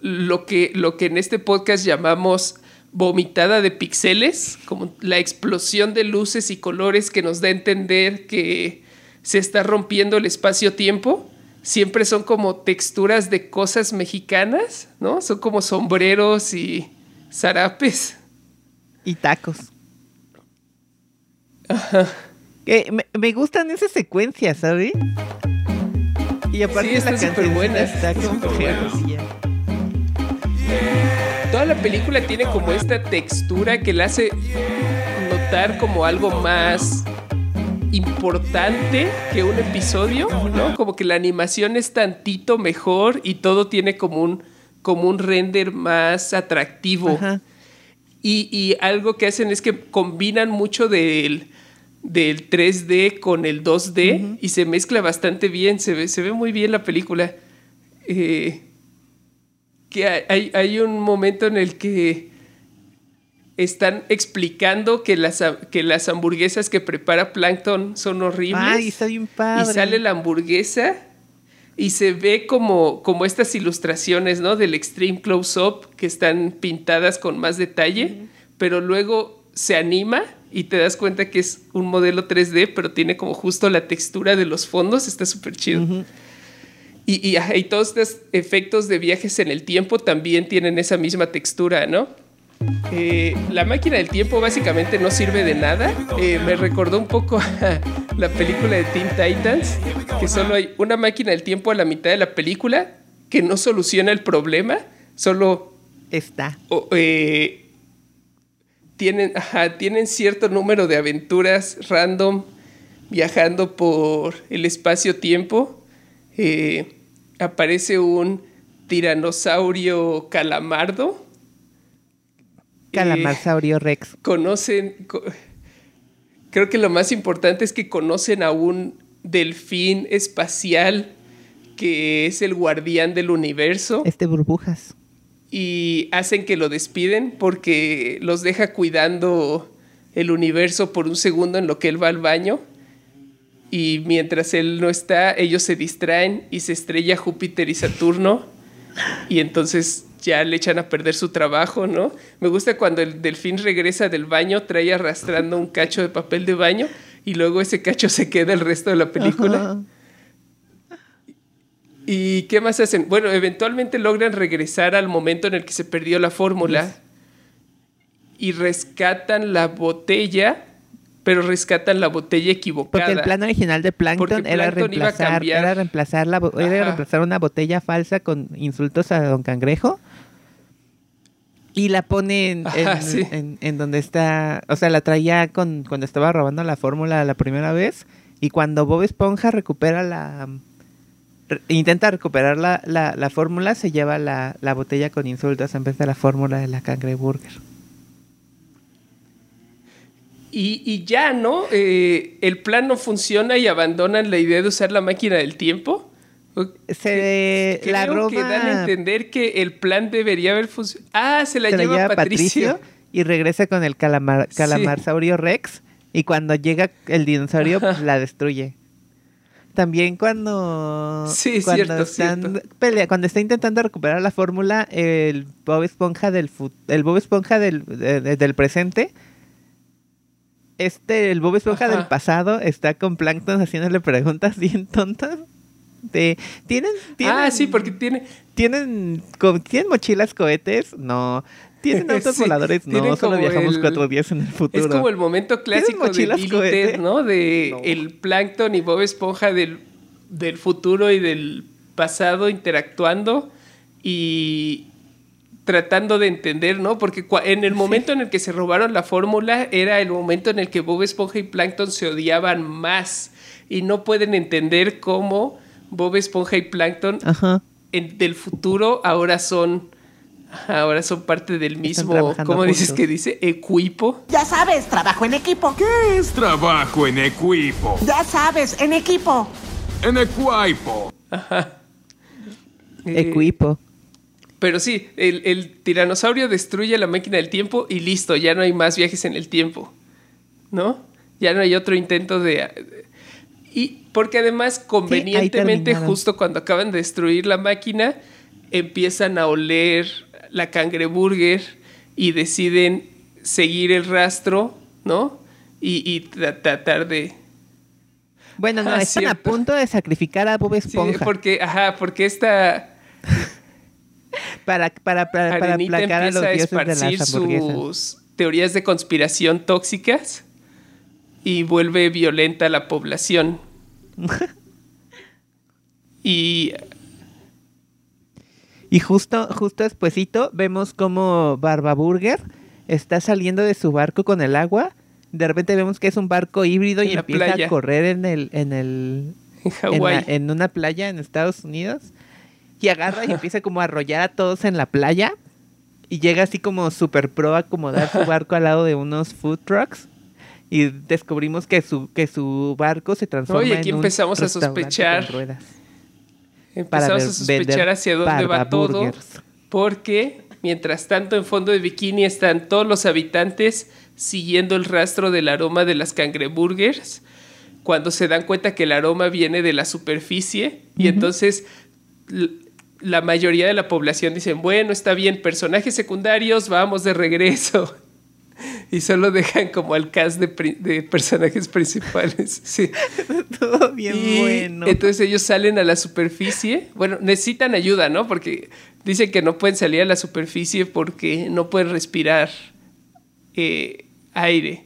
lo, que, lo que en este podcast llamamos vomitada de píxeles, como la explosión de luces y colores que nos da a entender que se está rompiendo el espacio-tiempo, siempre son como texturas de cosas mexicanas, ¿no? Son como sombreros y zarapes. Y tacos. Ajá. me, gustan esas secuencias, ¿sabes? Y aparte sí, está súper buena. Está Toda la película tiene como esta textura que la hace notar como algo más importante que un episodio, ¿no? Como que la animación es tantito mejor y todo tiene como un, como un render más atractivo. Y, algo que hacen es que combinan mucho del, del 3D con el 2D y se mezcla bastante bien, se ve, se ve muy bien la película. Eh, que hay, hay, un momento en el que están explicando que las, que las hamburguesas que prepara Plankton son horribles. Ay, está bien padre. Y sale la hamburguesa y se ve como, como estas ilustraciones, ¿no? Del extreme close-up que están pintadas con más detalle, pero luego se anima y te das cuenta que es un modelo 3D, pero tiene como justo la textura de los fondos, está súper chido. y, y, todos estos efectos de viajes en el tiempo también tienen esa misma textura, ¿no? Eh, la máquina del tiempo básicamente no sirve de nada. Eh, me recordó un poco a la película de Teen Titans, que solo hay una máquina del tiempo a la mitad de la película que no soluciona el problema, solo está. Eh, tienen, tienen cierto número de aventuras random viajando por el espacio-tiempo. Aparece un tiranosaurio calamardo. Calamarsaurio Rex. Conocen. creo que lo más importante es que conocen a un delfín espacial que es el guardián del universo. Este burbujas y hacen que lo despiden porque los deja cuidando el universo por un segundo en lo que él va al baño. Y mientras él no está, ellos se distraen y se estrella Júpiter y Saturno. Y entonces ya le echan a perder su trabajo, ¿no? Me gusta cuando el delfín regresa del baño, trae arrastrando un cacho de papel de baño y luego ese cacho se queda el resto de la película. ¿Y qué más hacen? Bueno, eventualmente logran regresar al momento en el que se perdió la fórmula y rescatan la botella, pero rescatan la botella equivocada. Porque el plan original de Plankton, era, reemplazar, era, reemplazar la, era reemplazar una botella falsa con insultos a Don Cangrejo y la pone en, en, donde está, o sea, la traía con, cuando estaba robando la fórmula la primera vez y cuando Bob Esponja recupera la intenta recuperar la, la, fórmula, se lleva la, botella con insultos en vez de la fórmula de la cangreburger. Y, y ya, ¿no? Eh, el plan no funciona y abandonan la idea de usar la máquina del tiempo. Se la roba... que dan a entender que el plan debería haber funcionado. Ah, se la, lleva, Patricio. Y regresa con el calamar, calamarsaurio Rex. Y cuando llega el dinosaurio, pues, la destruye. También cuando, sí, cuando, cierto, Pelea, cuando está intentando recuperar la fórmula, el Bob Esponja del el Bob Esponja del, del presente, este, el Bob Esponja del pasado está con Plankton haciéndole preguntas bien tontas. De, ¿tienen, ¿tienen, ah, sí, porque tiene... ¿Tienen, ¿tienen mochilas cohetes? No. ¿Tienen autos voladores? No, solo viajamos cuatro días en el futuro. Es como el momento clásico de Billy ¿no? De el plancton y Bob Esponja del, del futuro y del pasado interactuando y tratando de entender, ¿no? Porque en el momento en el que se robaron la fórmula era el momento en el que Bob Esponja y Plankton se odiaban más y no pueden entender cómo Bob Esponja y Plankton del futuro ahora son Ahora son parte del mismo, ¿cómo dices juntos. que dice? Equipo. Ya sabes, trabajo en equipo. ¿Qué es trabajo en equipo? Ya sabes, en equipo. En equipo. Eh, Equipo. Pero sí, el, el tiranosaurio destruye la máquina del tiempo y listo, ya no hay más viajes en el tiempo. ¿No? Ya no hay otro intento de... Y porque además, convenientemente, justo cuando acaban de destruir la máquina, empiezan a oler la cangreburger y deciden seguir el rastro, ¿no? Y, y tra- tratar de... Bueno, no, Ah, están a punto de sacrificar a Bob Sí, Esponja porque, ajá, porque esta para, para, para, para aplacar a los a dioses de las sus teorías de conspiración tóxicas y vuelve violenta a la población. y Y justo, justo despuesito vemos como Barba Burger está saliendo de su barco con el agua. De repente vemos que es un barco híbrido En y empieza playa. a correr en el, en el, la- en una playa en Estados Unidos. Y agarra y empieza como a arrollar a todos en la playa. Y llega así como super pro a acomodar su barco al lado de unos food trucks. Y descubrimos que su, que su barco se transforma Oye, en aquí un empezamos a restaurante sospechar. Empezamos a sospechar vender hacia dónde va todo. Porque mientras tanto en fondo de bikini están todos los habitantes siguiendo el rastro del aroma de las cangreburgers. Cuando se dan cuenta que el aroma viene de la superficie. Y entonces la mayoría de la población dicen, bueno, está bien, personajes secundarios, vamos de regreso. Y solo dejan como al cast de, personajes principales. Sí. Todo bien Y bueno. Entonces ellos salen a la superficie. Bueno, necesitan ayuda, ¿no? Porque dicen que no pueden salir a la superficie porque no pueden respirar eh, aire.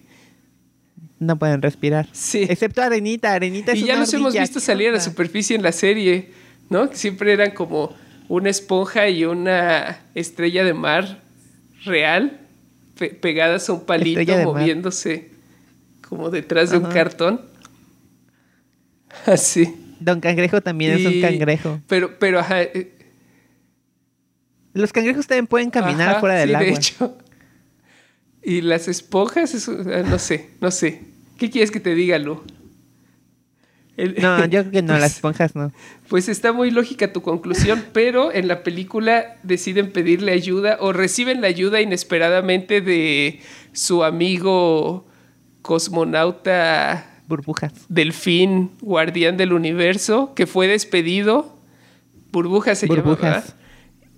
No pueden respirar. Sí. Excepto Arenita. Arenita es Y ya una los hemos visto ¿Qué salir a la superficie en la serie, ¿no? Que siempre eran como una esponja y una estrella de mar real pe- pegadas a un palito mar. moviéndose como detrás de un cartón. Así. Don Cangrejo también es un cangrejo. Pero, pero, ajá, eh, Los cangrejos también pueden caminar Ajá, fuera del sí, agua. De hecho. Y las esponjas, eso, ah, no sé, no sé. ¿Qué quieres que te diga, Lu? El- No, yo creo que no, Pues- las esponjas no. Pues está muy lógica tu conclusión, pero en la película deciden pedirle ayuda o reciben la ayuda inesperadamente de su amigo cosmonauta Burbujas. delfín guardián del universo que fue despedido. Burbujas se Burbujas.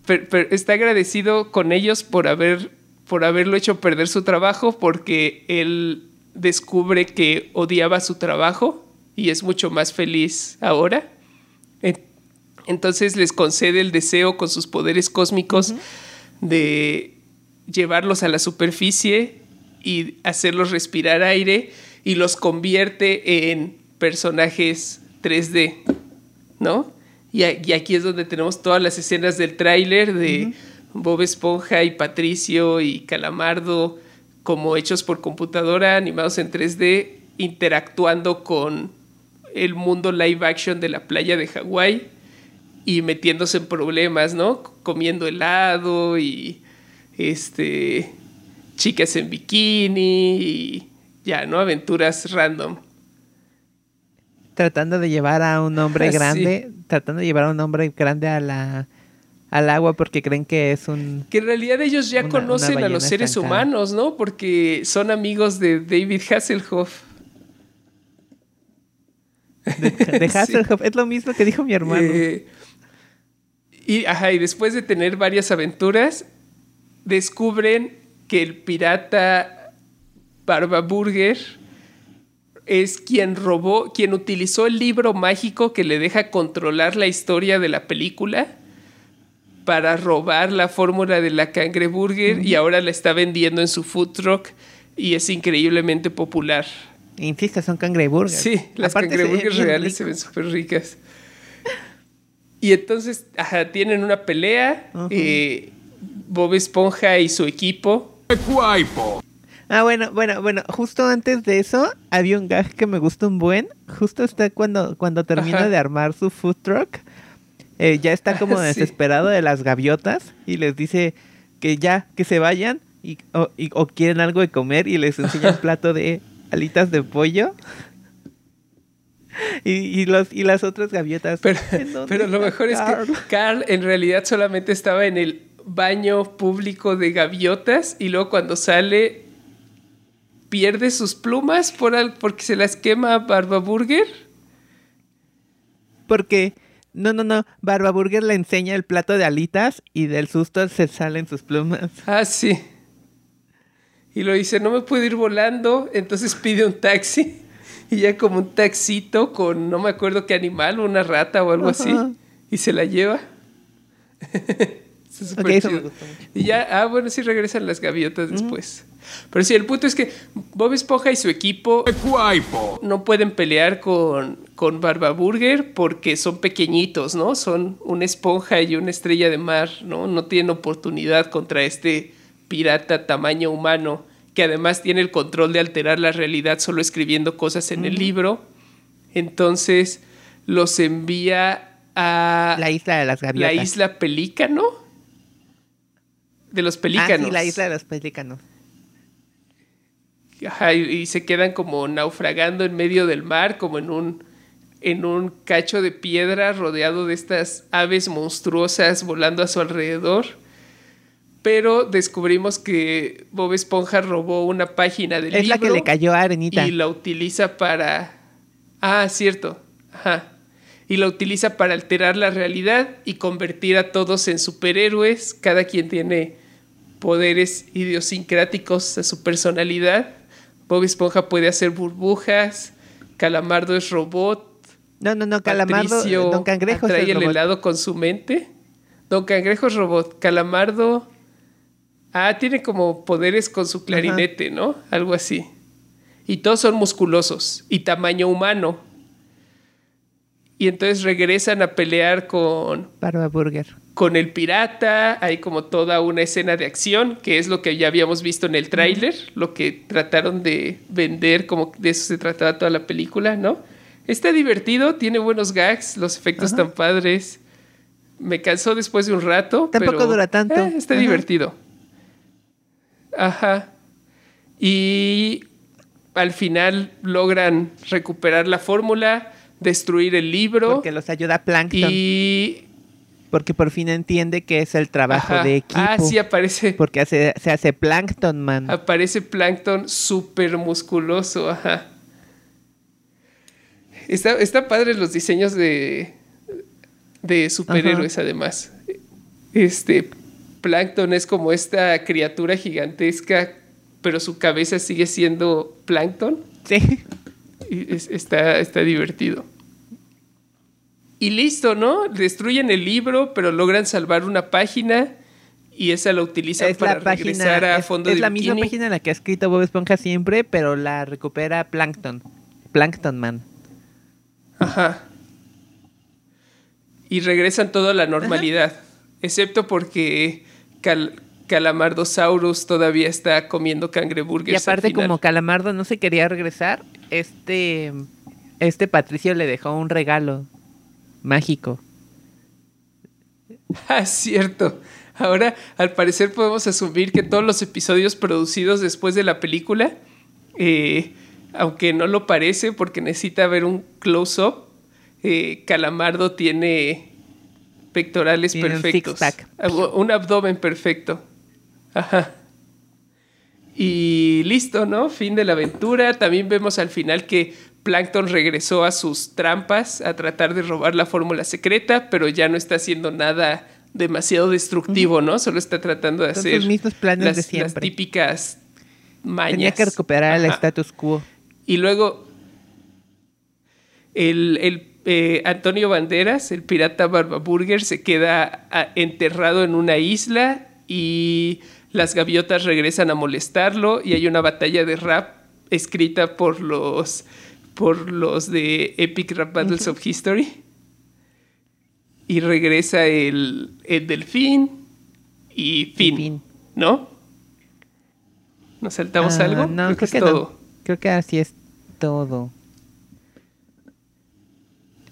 pero está agradecido con ellos por haber por haberlo hecho perder su trabajo porque él descubre que odiaba su trabajo y es mucho más feliz ahora. En- Entonces les concede el deseo con sus poderes cósmicos de llevarlos a la superficie y hacerlos respirar aire y los convierte en personajes 3D, ¿no? Y aquí es donde tenemos todas las escenas del tráiler de Bob Esponja y Patricio y Calamardo como hechos por computadora, animados en 3D, interactuando con el mundo live action de la playa de Hawái y metiéndose en problemas, ¿no? Comiendo helado y este chicas en bikini y ya, ¿no? Aventuras random. Tratando de llevar a un hombre Ah, sí. grande, tratando de llevar a un hombre grande a la al agua porque creen que es un Que en realidad ellos ya Una- conocen una a los seres estancada. humanos, ¿no? Porque son amigos de David Hasselhoff. De, de Sí. Hasselhoff. Es lo mismo que dijo mi hermano. Eh, y, ajá, y después de tener varias aventuras, descubren que el pirata Barba Burger es quien robó, quien utilizó el libro mágico que le deja controlar la historia de la película para robar la fórmula de la cangreburger y ahora la está vendiendo en su food truck y es increíblemente popular. Insisto, son cangreburgers. Sí, las Aparte cangreburgers reales rico. se ven súper ricas. Y entonces, ajá, tienen una pelea. Ujú. eh, Bob Esponja y su equipo. Ah, bueno, bueno, bueno, justo antes de eso había un gag que me gusta un buen. Justo está cuando, cuando termina Ajá. de armar su food truck. eh, ya está como desesperado de las gaviotas y les dice, que ya, que se vayan y, o, y- o quieren algo de comer y les enseña un plato de alitas de pollo. Y, y los, y las otras gaviotas. Pero, ¿en dónde pero lo mejor es que Carl en realidad solamente estaba en el baño público de gaviotas y luego cuando sale pierde sus plumas por al- porque se las quema Barba Burger. Porque, no, no, no, Barba Burger le enseña el plato de alitas y del susto se salen sus plumas. Ah, sí. Y lo dice, no me puedo ir volando, entonces pide un taxi. Y ya como un taxito con no me acuerdo qué animal, una rata o algo así. Y se la lleva. Está súper Ok, eso me chido. gustó mucho. Y ya, ah, bueno, sí regresan las gaviotas después. Pero sí, el punto es que Bob Esponja y su equipo no pueden pelear con, con Barba Burger porque son pequeñitos, ¿no? Son una esponja y una estrella de mar, ¿no? No tienen oportunidad contra este pirata tamaño humano que además tiene el control de alterar la realidad solo escribiendo cosas en el libro. Entonces los envía a La isla de las la gaviotas. isla Pelícano. De los Ah, pelícanos. sí, la isla de los pelícanos. Ajá, y, y se quedan como naufragando en medio del mar, como en un, en un cacho de piedra rodeado de estas aves monstruosas volando a su alrededor. Pero descubrimos que Bob Esponja robó una página del Es la que libro le cayó a Arenita. y la utiliza para... Ah, cierto. Ajá. Y la utiliza para alterar la realidad y convertir a todos en superhéroes. Cada quien tiene poderes idiosincráticos a su personalidad. Bob Esponja puede hacer burbujas. Calamardo es robot. No, no, no, Calamardo, Patricio Don Cangrejo es el el helado con su mente. Don Cangrejo es robot. Calamardo. Ah, tiene como poderes con su clarinete, ¿no? Algo así. Y todos son musculosos y tamaño humano. Y entonces regresan a pelear con, Barba Burger. con el pirata. Hay como toda una escena de acción, que es lo que ya habíamos visto en el tráiler, lo que trataron de vender, como de eso se trataba toda la película, ¿no? Está divertido, tiene buenos gags, los efectos están padres. Me cansó después de un rato. Tampoco pero, dura tanto. eh, está Ajá. divertido. Ajá. Y al final logran recuperar la fórmula, destruir el libro Porque los ayuda Plankton. y Porque por fin entiende que es el trabajo Ajá. de equipo. Ah, sí, aparece, Porque hace, se hace Plankton Man. aparece Plankton súper musculoso, ajá. Está, está padre los diseños de, de superhéroes, además. Este, Plankton es como esta criatura gigantesca, pero su cabeza sigue siendo Plankton. Sí. Y es- está, está divertido. Y listo, ¿no? Destruyen el libro, pero logran salvar una página y esa la utilizan Es para la página. regresar a es, fondo es de la misma página en la que ha escrito Bob Esponja siempre, pero la recupera Plankton. Plankton Man. Ajá. Y regresan todo a la normalidad, excepto porque Cal- Calamardosaurus todavía está comiendo cangreburgers. Y aparte, como Calamardo no se quería regresar, este, este Patricio le dejó un regalo mágico. Ah, cierto. Ahora, al parecer, podemos asumir que todos los episodios producidos después de la película, eh, aunque no lo parece porque necesita ver un close-up, eh, Calamardo tiene pectorales Tiene perfectos. Un abdomen perfecto. Ajá. Y listo, ¿no? Fin de la aventura. También vemos al final que Plankton regresó a sus trampas a tratar de robar la fórmula secreta, pero ya no está haciendo nada demasiado destructivo, ¿no? Solo está tratando de Son hacer sus mismos planes las, de las siempre. típicas mañas. Tenía que recuperar el status quo. Y luego el, el, eh, Antonio Banderas, el pirata Barba Burger, se queda ah, enterrado en una isla y las gaviotas regresan a molestarlo y hay una batalla de rap escrita por los por los de Epic Rap Battles of History. Y regresa el, el delfín y fin, fin. ¿no? ¿Nos saltamos Ah, algo? No, creo, que es que, todo. no. Creo que así es todo.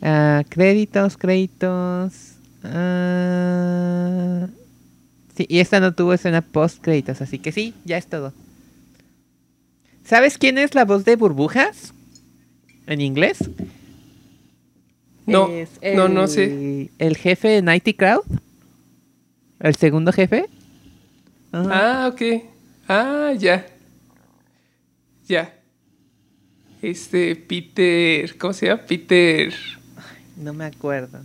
Ah, créditos, créditos. Ah, Sí, y esta no tuvo escena post créditos, así que sí, ya es todo. ¿Sabes quién es la voz de burbujas? En inglés. No, no, no sé. El jefe de Nighty Crowd. El segundo jefe. Ah, ok. Ah, ya. Ya. Este, Peter. ¿Cómo se llama? Peter. No me acuerdo.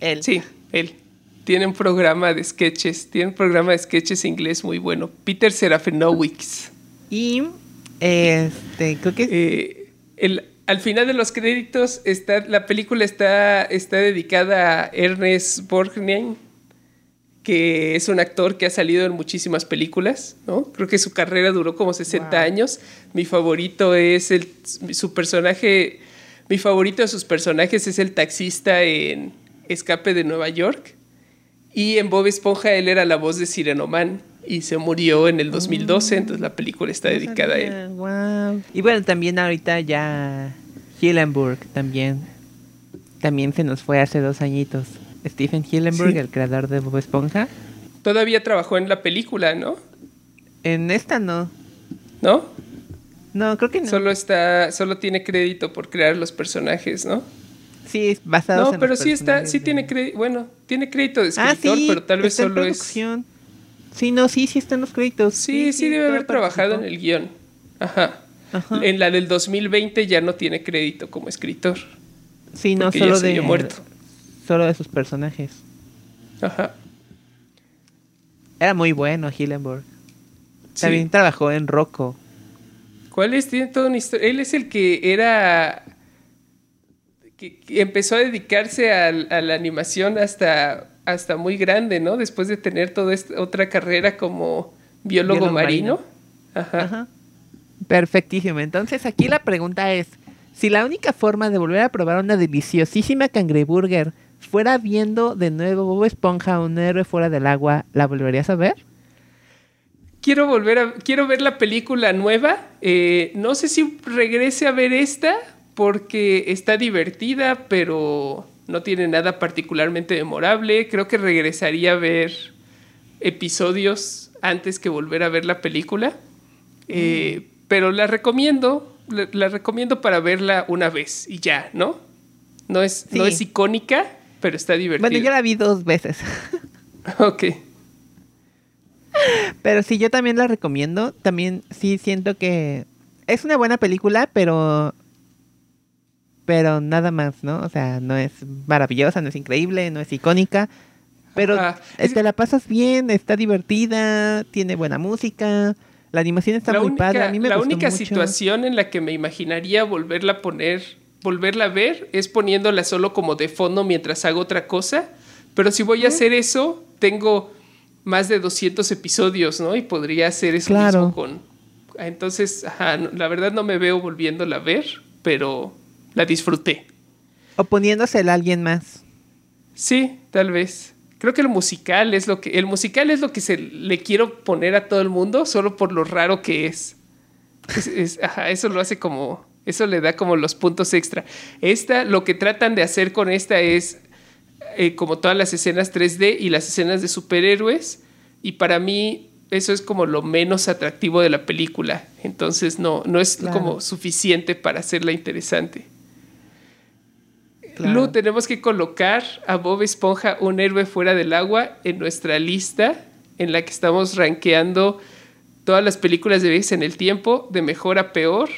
Él. Sí, él. Tiene un programa de sketches. Tiene un programa de sketches inglés muy bueno. Peter Serafinowicz. Y este, creo que Eh, el, al final de los créditos, está, la película está, está dedicada a Ernest Borgnine, que es un actor que ha salido en muchísimas películas, ¿no? Creo que su carrera duró como 60 Wow. años. Mi favorito es el, su personaje, mi favorito de sus personajes es el taxista en Escape de Nueva York. Y en Bob Esponja él era la voz de Sirenoman y se murió en el 2012, entonces la película está dedicada a él. Wow. Y bueno, también ahorita ya Hillenburg también. También se nos fue hace dos añitos. Stephen Hillenburg, Sí. el creador de Bob Esponja. Todavía trabajó en la película, ¿no? En esta no. ¿No? No, creo que no. Solo está, solo tiene crédito por crear los personajes, ¿no? Sí, es basado No, en pero los sí está, sí de- tiene crédito, bueno, tiene crédito de Ah, escritor, sí, pero tal vez está en solo es. Sí, no, sí, sí están los créditos. Sí, sí, debe haber trabajado en el guion. Ajá. Ajá. En la del 2020 ya no tiene crédito como escritor. Sí, no, porque ya solo se de muerto. solo de sus personajes. Ajá. Era muy bueno Hillenburg. Sí. También trabajó en Rocco. ¿Cuál es? Tiene toda una historia. Él es el que era. que, que empezó a dedicarse a, la animación hasta, hasta muy grande, ¿no? Después de tener toda esta otra carrera como biólogo, Biólogo marino. marino. Ajá. Ajá. Perfectísimo. Entonces aquí la pregunta es, si la única forma de volver a probar una deliciosísima cangreburger fuera viendo de nuevo Bob Esponja, un héroe fuera del agua, ¿la volverías a ver? Quiero volver a. Quiero ver la película nueva. Eh, no sé si regrese a ver esta. Porque está divertida, pero no tiene nada particularmente memorable. Creo que regresaría a ver episodios antes que volver a ver la película. Eh, pero la recomiendo. La, la recomiendo para verla una vez y ya, ¿no? No es, no es icónica, pero está divertida. Bueno, yo la vi dos veces. Ok. pero sí, yo también la recomiendo. También sí siento que es una buena película, pero... Pero nada más, ¿no? O sea, no es maravillosa, no es increíble, no es icónica. Pero Ajá. te la pasas bien, está divertida, tiene buena música, la animación está la muy única, padre. A mí me la gustó única mucho. situación en la que me imaginaría volverla a poner, volverla a ver, es poniéndola solo como de fondo mientras hago otra cosa. Pero si voy a hacer eso, tengo más de 200 episodios, ¿no? Y podría hacer eso Claro. mismo con... Entonces, ajá, la verdad no me veo volviéndola a ver, pero la disfruté. O poniéndosela a alguien más. Sí, tal vez. Creo que el musical es lo que el musical es lo que se le quiero poner a todo el mundo solo por lo raro que es. Es- es- ajá, eso lo hace como eso le da como los puntos extra. Esta lo que tratan de hacer con esta es eh, como todas las escenas 3D y las escenas de superhéroes y para mí eso es como lo menos atractivo de la película. Entonces no no es Claro. como suficiente para hacerla interesante. Claro. Lu, tenemos que colocar a Bob Esponja, un héroe fuera del agua, en nuestra lista en la que estamos rankeando todas las películas de viajes en el tiempo, de mejor a peor.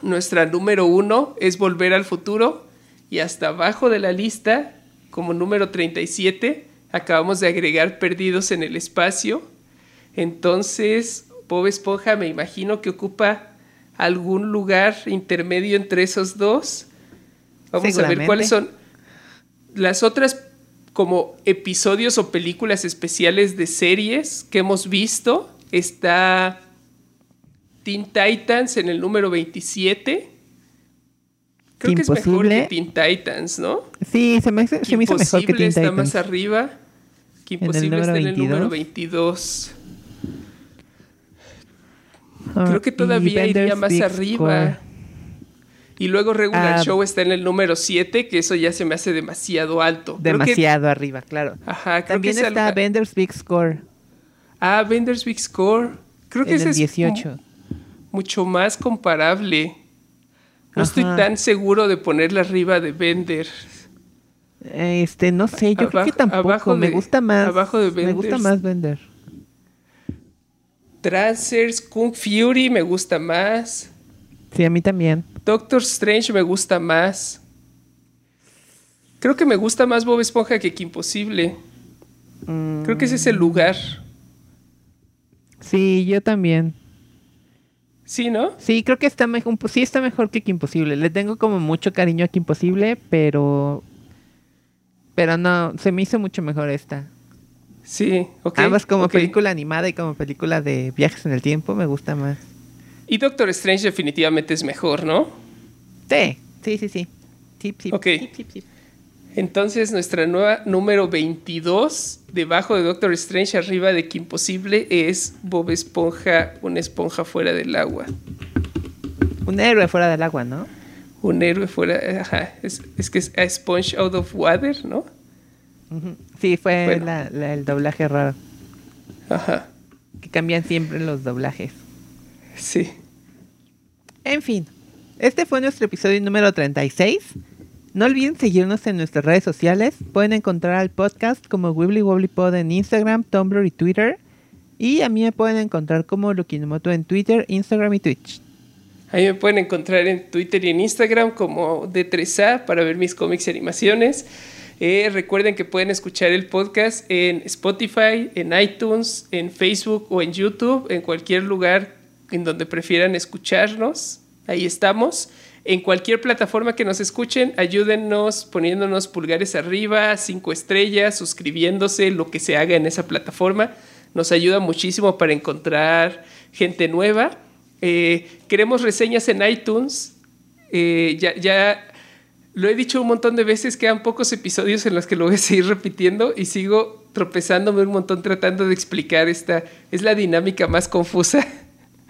Nuestra número uno es Volver al Futuro. Y hasta abajo de la lista, como número 37, acabamos de agregar Perdidos en el Espacio. Entonces, Bob Esponja me imagino que ocupa algún lugar intermedio entre esos dos. Vamos a ver cuáles son las otras como episodios o películas especiales de series que hemos visto. Está Teen Titans en el número 27. Creo que es mejor Imposible. que Teen Titans, ¿no? Sí, se me, se me hizo mejor que Imposible Teen está Titans. más arriba. Que Imposible está en el número 22. 22. Ah, Creo que todavía iría más arriba. Score. Y luego Regular Ah, Show está en el número 7, que eso ya se me hace demasiado alto. Creo que- Demasiado arriba, claro. ajá, creo También que es está algo- Bender's Big Score. Ah, Bender's Big Score. Creo que ese el es 18. mu- mucho más comparable. No estoy tan seguro de ponerla arriba de Bender. Este, no sé, yo creo que tampoco. abajo me de- gusta más. abajo de Me gusta Benders. más vender. Trancers, Kung Fury me gusta más. Sí, a mí también. Doctor Strange me gusta más. Creo que me gusta más Bob Esponja que Kim Possible. Creo que ese es el lugar. Sí, yo también. Sí, ¿no? Sí, creo que está mejor. Sí, está mejor que Imposible. Le tengo como mucho cariño a Imposible, pero. Pero no, se me hizo mucho mejor esta. Sí, ok. Ambas como ok. película animada y como película de viajes en el tiempo me gusta más. Y Doctor Strange definitivamente es mejor, ¿no? Sí, sí, sí, sí. Sí, sí, Ok. sí, sí, sí. Entonces nuestra nueva número 22, debajo de Doctor Strange, arriba de Kim Possible, es Bob Esponja, una esponja fuera del agua. Un héroe fuera del agua, ¿no? Un héroe fuera... Ajá, es, es que es a sponge out of water, ¿no? Sí, fue Bueno. la- la- el doblaje raro. Ajá, Que cambian siempre los doblajes. sí. En fin, este fue nuestro episodio número 36. No olviden seguirnos en nuestras redes sociales. Pueden encontrar al podcast como Wibbly Wobbly Pod en Instagram, Tumblr y Twitter. Y a mí me pueden encontrar como Lukinomoto en Twitter, Instagram y Twitch. Ahí me pueden encontrar en Twitter y en Instagram como D3A para ver mis cómics y animaciones. Eh, recuerden que pueden escuchar el podcast en Spotify, en iTunes, en Facebook o en YouTube, en cualquier lugar en donde prefieran escucharnos. Ahí estamos. En cualquier plataforma que nos escuchen, ayúdennos poniéndonos pulgares arriba, cinco estrellas, suscribiéndose, lo que se haga en esa plataforma. Nos ayuda muchísimo para encontrar gente nueva. Eh, queremos reseñas en iTunes. Eh, ya, ya lo he dicho un montón de veces, quedan pocos episodios en los que lo voy a seguir repitiendo y sigo tropezándome un montón tratando de explicar esta. Es la dinámica más confusa.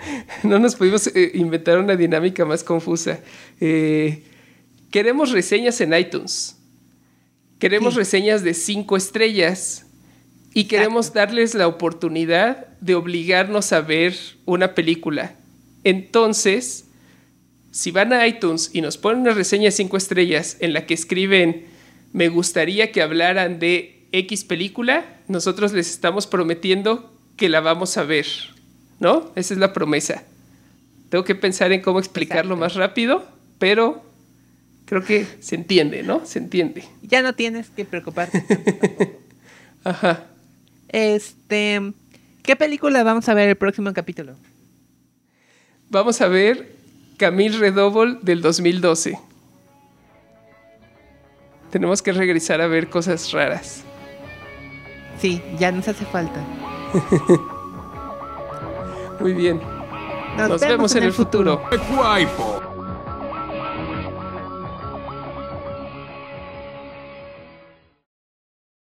no nos pudimos eh, inventar una dinámica más confusa. Eh, queremos reseñas en iTunes. Queremos reseñas de cinco estrellas. Y queremos darles la oportunidad de obligarnos a ver una película. Entonces, si van a iTunes y nos ponen una reseña de 5 estrellas en la que escriben me gustaría que hablaran de X película, nosotros les estamos prometiendo que la vamos a ver. ¿No? Esa es la promesa. Tengo que pensar en cómo explicarlo Exacto. más rápido, pero creo que se entiende, ¿no? Se entiende. Ya no tienes que preocuparte. Ajá. este, ¿qué película vamos a ver el próximo capítulo? Vamos a ver Camille Redouble del 2012. Tenemos que regresar a ver cosas raras. Sí, ya nos hace falta. Muy bien. Nos, vemos, en, el futuro.